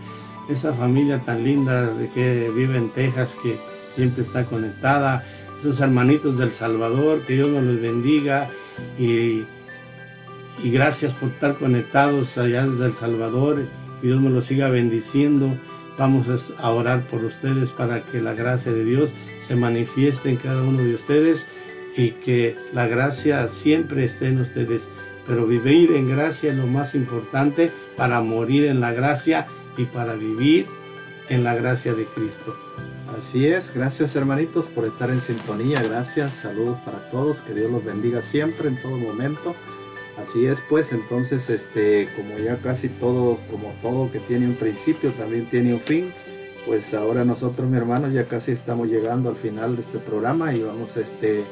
esa familia tan linda de que vive en Texas, que siempre está conectada, esos hermanitos del Salvador, que Dios me los bendiga y, y gracias por estar conectados allá desde El Salvador, que Dios me los siga bendiciendo. Vamos a orar por ustedes para que la gracia de Dios se manifieste en cada uno de ustedes y que la gracia siempre esté en ustedes pero vivir en gracia es lo más importante para morir en la gracia y para vivir en la gracia de Cristo. Así es, gracias hermanitos por estar en sintonía, gracias, saludos para todos, que Dios los bendiga siempre, en todo momento. Así es, pues entonces, este, como ya casi todo, como todo que tiene un principio, también tiene un fin, pues ahora nosotros, mi hermano, ya casi estamos llegando al final de este programa y vamos, este,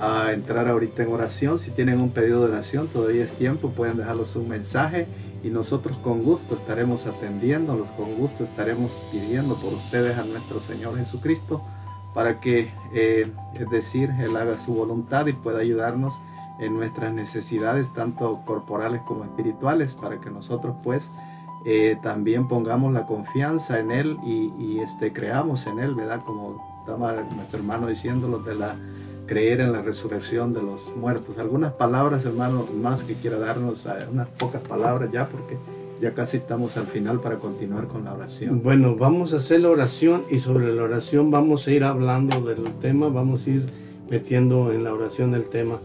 a entrar ahorita en oración. Si tienen un pedido de oración, todavía es tiempo, pueden dejarlos un mensaje y nosotros con gusto estaremos atendiéndolos, con gusto estaremos pidiendo por ustedes a nuestro Señor Jesucristo para que, eh, es decir, Él haga su voluntad y pueda ayudarnos en nuestras necesidades, tanto corporales como espirituales, para que nosotros pues eh, también pongamos la confianza en Él y, y, este, creamos en Él, ¿verdad? Como estaba nuestro hermano diciéndolo de la creer en la resurrección de los muertos. Algunas palabras, hermano, más que quiera darnos, eh, unas pocas palabras ya, porque ya casi estamos al final para continuar con la oración. Bueno, vamos a hacer la oración y sobre la oración vamos a ir hablando del tema, vamos a ir metiendo en la oración el tema.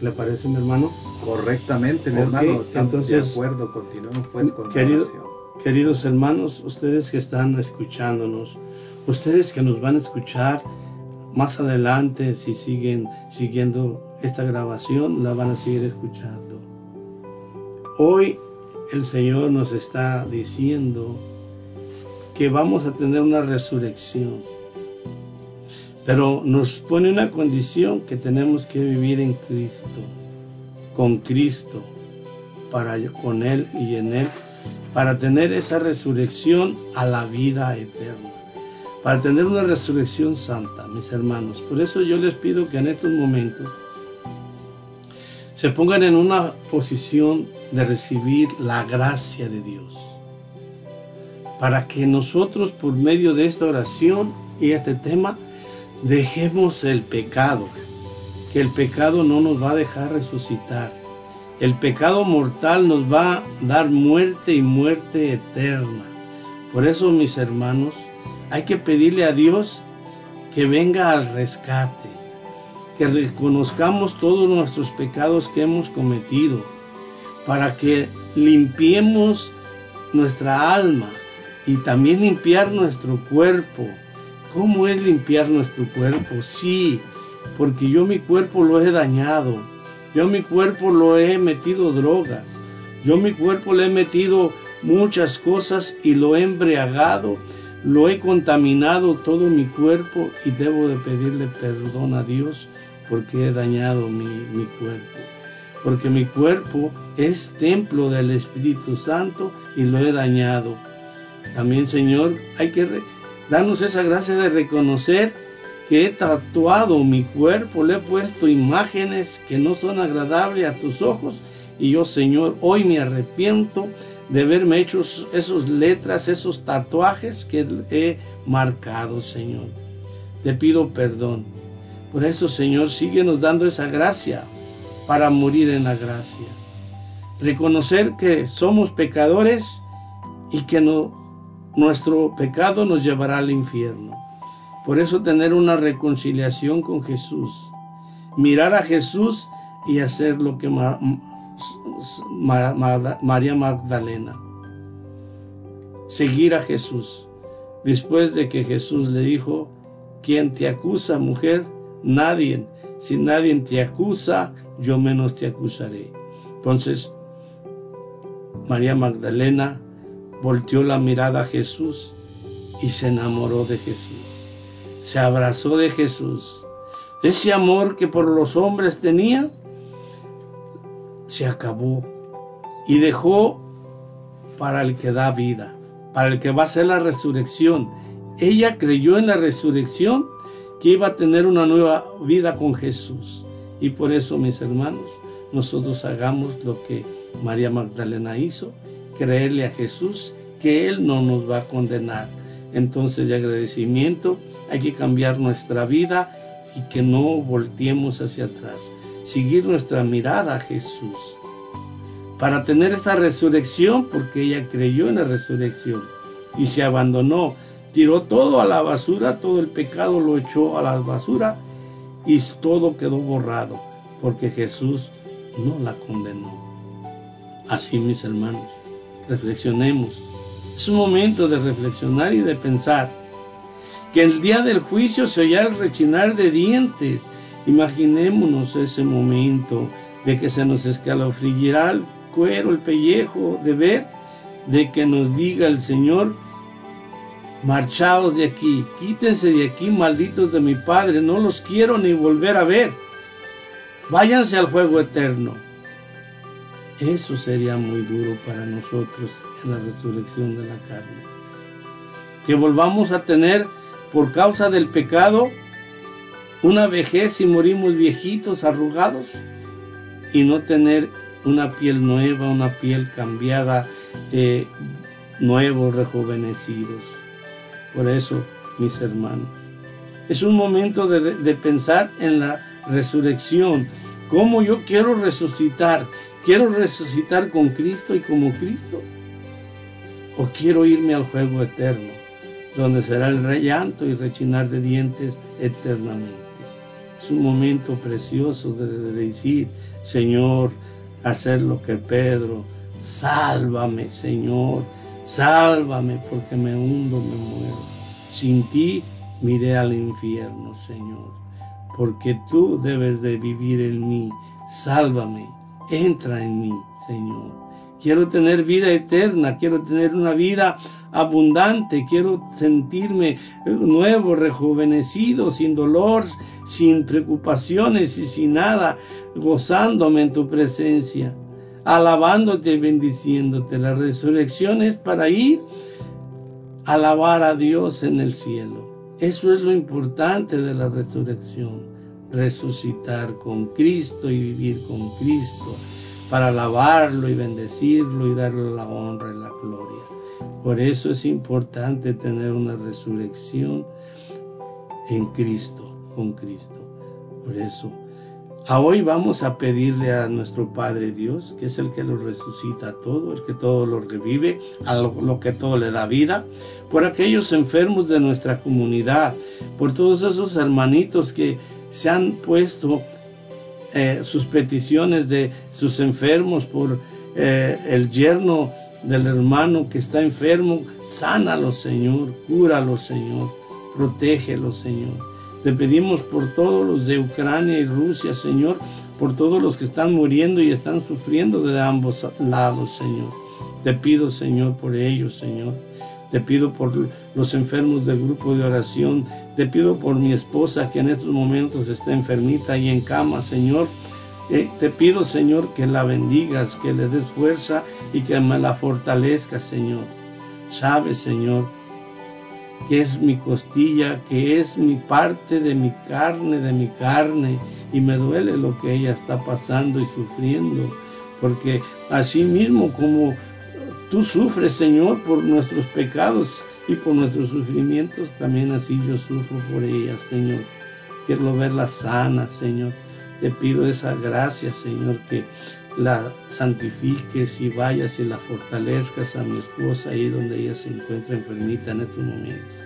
¿Le parece, mi hermano? Correctamente, mi hermano. Entonces, de acuerdo, continuemos pues con la oración. Queridos hermanos, ustedes que están escuchándonos, ustedes que nos van a escuchar, más adelante, si siguen siguiendo esta grabación, la van a seguir escuchando. Hoy el Señor nos está diciendo que vamos a tener una resurrección, pero nos pone una condición que tenemos que vivir en Cristo, con Cristo, para con Él y en Él, para tener esa resurrección a la vida eterna para tener una resurrección santa, mis hermanos. Por eso yo les pido que en estos momentos se pongan en una posición de recibir la gracia de Dios. Para que nosotros por medio de esta oración y este tema dejemos el pecado. Que el pecado no nos va a dejar resucitar. El pecado mortal nos va a dar muerte y muerte eterna. Por eso, mis hermanos, hay que pedirle a Dios que venga al rescate, que reconozcamos todos nuestros pecados que hemos cometido, para que limpiemos nuestra alma y también limpiar nuestro cuerpo. ¿Cómo es limpiar nuestro cuerpo? Sí, porque yo mi cuerpo lo he dañado, yo mi cuerpo lo he metido drogas, yo mi cuerpo le he metido muchas cosas y lo he embriagado, lo he contaminado todo mi cuerpo y debo de pedirle perdón a Dios porque he dañado mi, mi cuerpo. Porque mi cuerpo es templo del Espíritu Santo y lo he dañado. También, Señor, hay que darnos esa gracia de reconocer que he tatuado mi cuerpo, le he puesto imágenes que no son agradables a tus ojos. Y yo, Señor, hoy me arrepiento de haberme hecho esas letras, esos tatuajes que he marcado, Señor. Te pido perdón. Por eso, Señor, síguenos dando esa gracia para morir en la gracia. Reconocer que somos pecadores y que no, nuestro pecado nos llevará al infierno. Por eso tener una reconciliación con Jesús. Mirar a Jesús y hacer lo que María Magdalena. Seguir a Jesús. Después de que Jesús le dijo, ¿quién te acusa, mujer? Nadie. Si nadie te acusa, yo menos te acusaré. Entonces, María Magdalena volteó la mirada a Jesús y se enamoró de Jesús. Se abrazó de Jesús. Ese amor que por los hombres tenía, se acabó y dejó para el que da vida, para el que va a ser la resurrección. Ella creyó en la resurrección que iba a tener una nueva vida con Jesús. Y por eso, mis hermanos, nosotros hagamos lo que María Magdalena hizo, creerle a Jesús que Él no nos va a condenar. Entonces, de agradecimiento, hay que cambiar nuestra vida y que no volteemos hacia atrás. Seguir nuestra mirada a Jesús. Para tener esa resurrección, porque ella creyó en la resurrección y se abandonó, tiró todo a la basura, todo el pecado lo echó a la basura y todo quedó borrado, porque Jesús no la condenó. Así, mis hermanos, reflexionemos. Es un momento de reflexionar y de pensar que el día del juicio se oirá el rechinar de dientes. Imaginémonos ese momento de que se nos escalofriará el cuero, el pellejo, de ver, de que nos diga el Señor, marchaos de aquí, quítense de aquí, malditos de mi Padre, no los quiero ni volver a ver. Váyanse al juego eterno. Eso sería muy duro para nosotros en la resurrección de la carne. Que volvamos a tener por causa del pecado una vejez y morimos viejitos, arrugados, y no tener una piel nueva, una piel cambiada, eh, nuevos, rejuvenecidos. Por eso, mis hermanos, es un momento de, de pensar en la resurrección, cómo yo quiero resucitar, quiero resucitar con Cristo y como Cristo, o quiero irme al juego eterno donde será el llanto y rechinar de dientes eternamente. Es un momento precioso de, decir, Señor, hacer lo que Pedro, sálvame, Señor, sálvame porque me hundo, me muero. Sin ti miré al infierno, Señor, porque tú debes de vivir en mí. Sálvame, entra en mí, Señor. Quiero tener vida eterna, quiero tener una vida abundante, quiero sentirme nuevo, rejuvenecido, sin dolor, sin preocupaciones y sin nada, gozándome en tu presencia, alabándote y bendiciéndote. La resurrección es para ir a alabar a Dios en el cielo. Eso es lo importante de la resurrección, resucitar con Cristo y vivir con Cristo para alabarlo y bendecirlo y darle la honra y la gloria. Por eso es importante tener una resurrección en Cristo, con Cristo. Por eso, a hoy vamos a pedirle a nuestro Padre Dios, que es el que lo resucita todo, el que todo lo revive, a lo, que todo le da vida, por aquellos enfermos de nuestra comunidad, por todos esos hermanitos que se han puesto eh, sus peticiones de sus enfermos, por eh, el yerno del hermano que está enfermo, sánalo, Señor, cúralo, Señor, protégelo, Señor. Te pedimos por todos los de Ucrania y Rusia, Señor, por todos los que están muriendo y están sufriendo de ambos lados, Señor. Te pido, Señor, por ellos, Señor. Te pido por los enfermos del grupo de oración. Te pido por mi esposa que en estos momentos está enfermita y en cama, Señor. Eh, te pido, Señor, que la bendigas, que le des fuerza y que me la fortalezcas, Señor. Sabes, Señor, que es mi costilla, que es mi parte de mi carne, de mi carne, y me duele lo que ella está pasando y sufriendo, porque así mismo como tú sufres, Señor, por nuestros pecados y por nuestros sufrimientos, también así yo sufro por ella, Señor. Quiero verla sana, Señor. Te pido esa gracia, Señor, que la santifiques y vayas y la fortalezcas a mi esposa ahí donde ella se encuentra enfermita en estos momentos.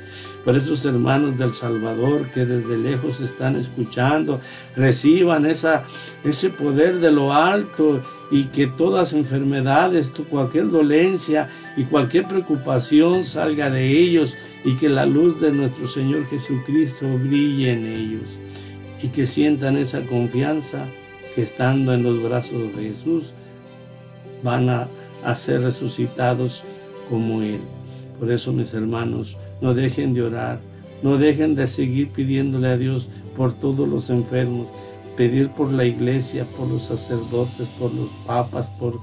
Por esos hermanos del Salvador que desde lejos están escuchando, reciban ese poder de lo alto y que todas enfermedades, cualquier dolencia y cualquier preocupación salga de ellos y que la luz de nuestro Señor Jesucristo brille en ellos y que sientan esa confianza que estando en los brazos de Jesús van a, ser resucitados como Él. Por eso, mis hermanos, no dejen de orar, no dejen de seguir pidiéndole a Dios por todos los enfermos, pedir por la iglesia, por los sacerdotes, por los papas, por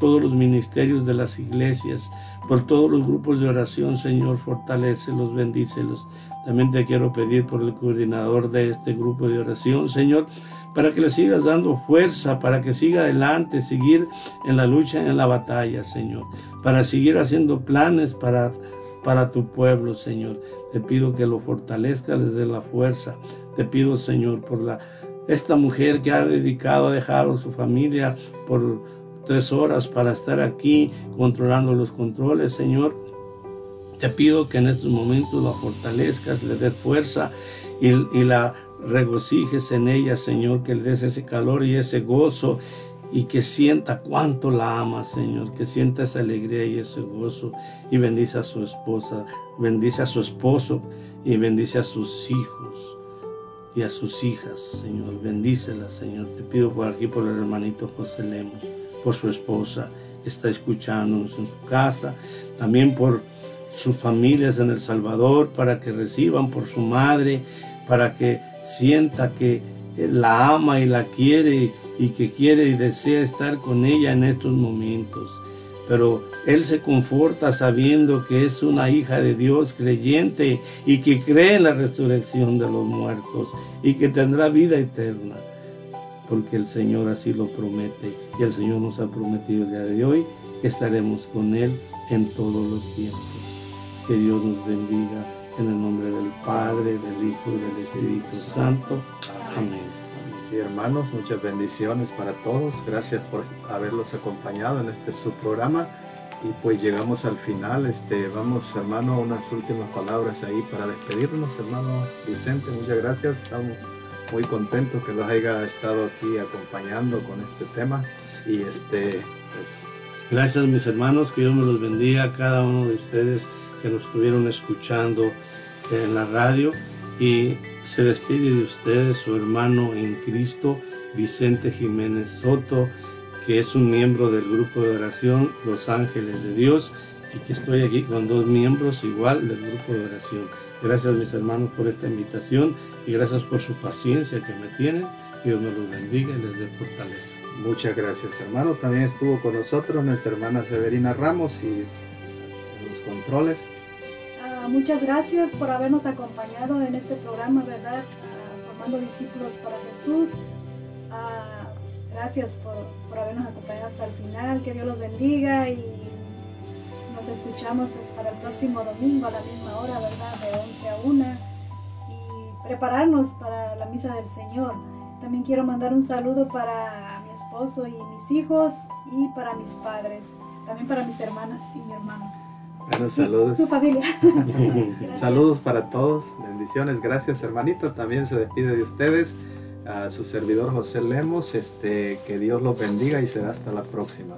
todos los ministerios de las iglesias, por todos los grupos de oración, Señor, fortalecelos, bendícelos. También te quiero pedir por el coordinador de este grupo de oración, Señor, para que le sigas dando fuerza, para que siga adelante, seguir en la lucha, en la batalla, Señor, para seguir haciendo planes para, para tu pueblo, Señor. Te pido que lo fortalezca desde la fuerza. Te pido, Señor, por la, esta mujer que ha dedicado, ha dejado su familia por tres horas para estar aquí controlando los controles, Señor. Te pido que en estos momentos la fortalezcas, le des fuerza y, y la regocijes en ella, Señor, que le des ese calor y ese gozo y que sienta cuánto la ama, Señor, que sienta esa alegría y ese gozo y bendice a su esposa, bendice a su esposo y bendice a sus hijos y a sus hijas, Señor, bendícela, Señor. Te pido por aquí por el hermanito José Lemos, por su esposa, que está escuchándonos en su casa, también por sus familias en El Salvador, para que reciban por su madre, para que sienta que la ama y la quiere y que quiere y desea estar con ella en estos momentos. Pero él se conforta sabiendo que es una hija de Dios creyente y que cree en la resurrección de los muertos y que tendrá vida eterna. Porque el Señor así lo promete y el Señor nos ha prometido el día de hoy que estaremos con Él en todos los tiempos. Que Dios nos bendiga en el nombre del Padre, del Hijo y del Espíritu Santo. Amén. Sí, hermanos, muchas bendiciones para todos. Gracias por haberlos acompañado en este subprograma. Y pues llegamos al final. Este, vamos, hermano, unas últimas palabras ahí para despedirnos, hermano Vicente. Muchas gracias. Estamos muy contentos que los haya estado aquí acompañando con este tema. Y este, pues. Gracias, mis hermanos. Que Dios me los bendiga a cada uno de ustedes que nos estuvieron escuchando en la radio y se despide de ustedes su hermano en Cristo, Vicente Jiménez Soto, que es un miembro del grupo de oración Los Ángeles de Dios y que estoy aquí con dos miembros igual del grupo de oración. Gracias mis hermanos por esta invitación y gracias por su paciencia que me tienen. Dios me los bendiga y les dé fortaleza. Muchas gracias hermano. También estuvo con nosotros nuestra hermana Severina Ramos y los controles muchas gracias por habernos acompañado en este programa, ¿verdad? Ah, formando discípulos para Jesús. Ah, gracias por, por, habernos acompañado hasta el final. Que Dios los bendiga y nos escuchamos para el próximo domingo a la misma hora, ¿verdad? De 11 a 1 y prepararnos para la misa del Señor. También quiero mandar un saludo para mi esposo y mis hijos y para mis padres, también para mis hermanas y mi hermano. Bueno, saludos. Su familia. (laughs) saludos para todos. Bendiciones. Gracias, hermanita. También se despide de ustedes. A su servidor José Lemos. Este, que Dios los bendiga y será hasta la próxima.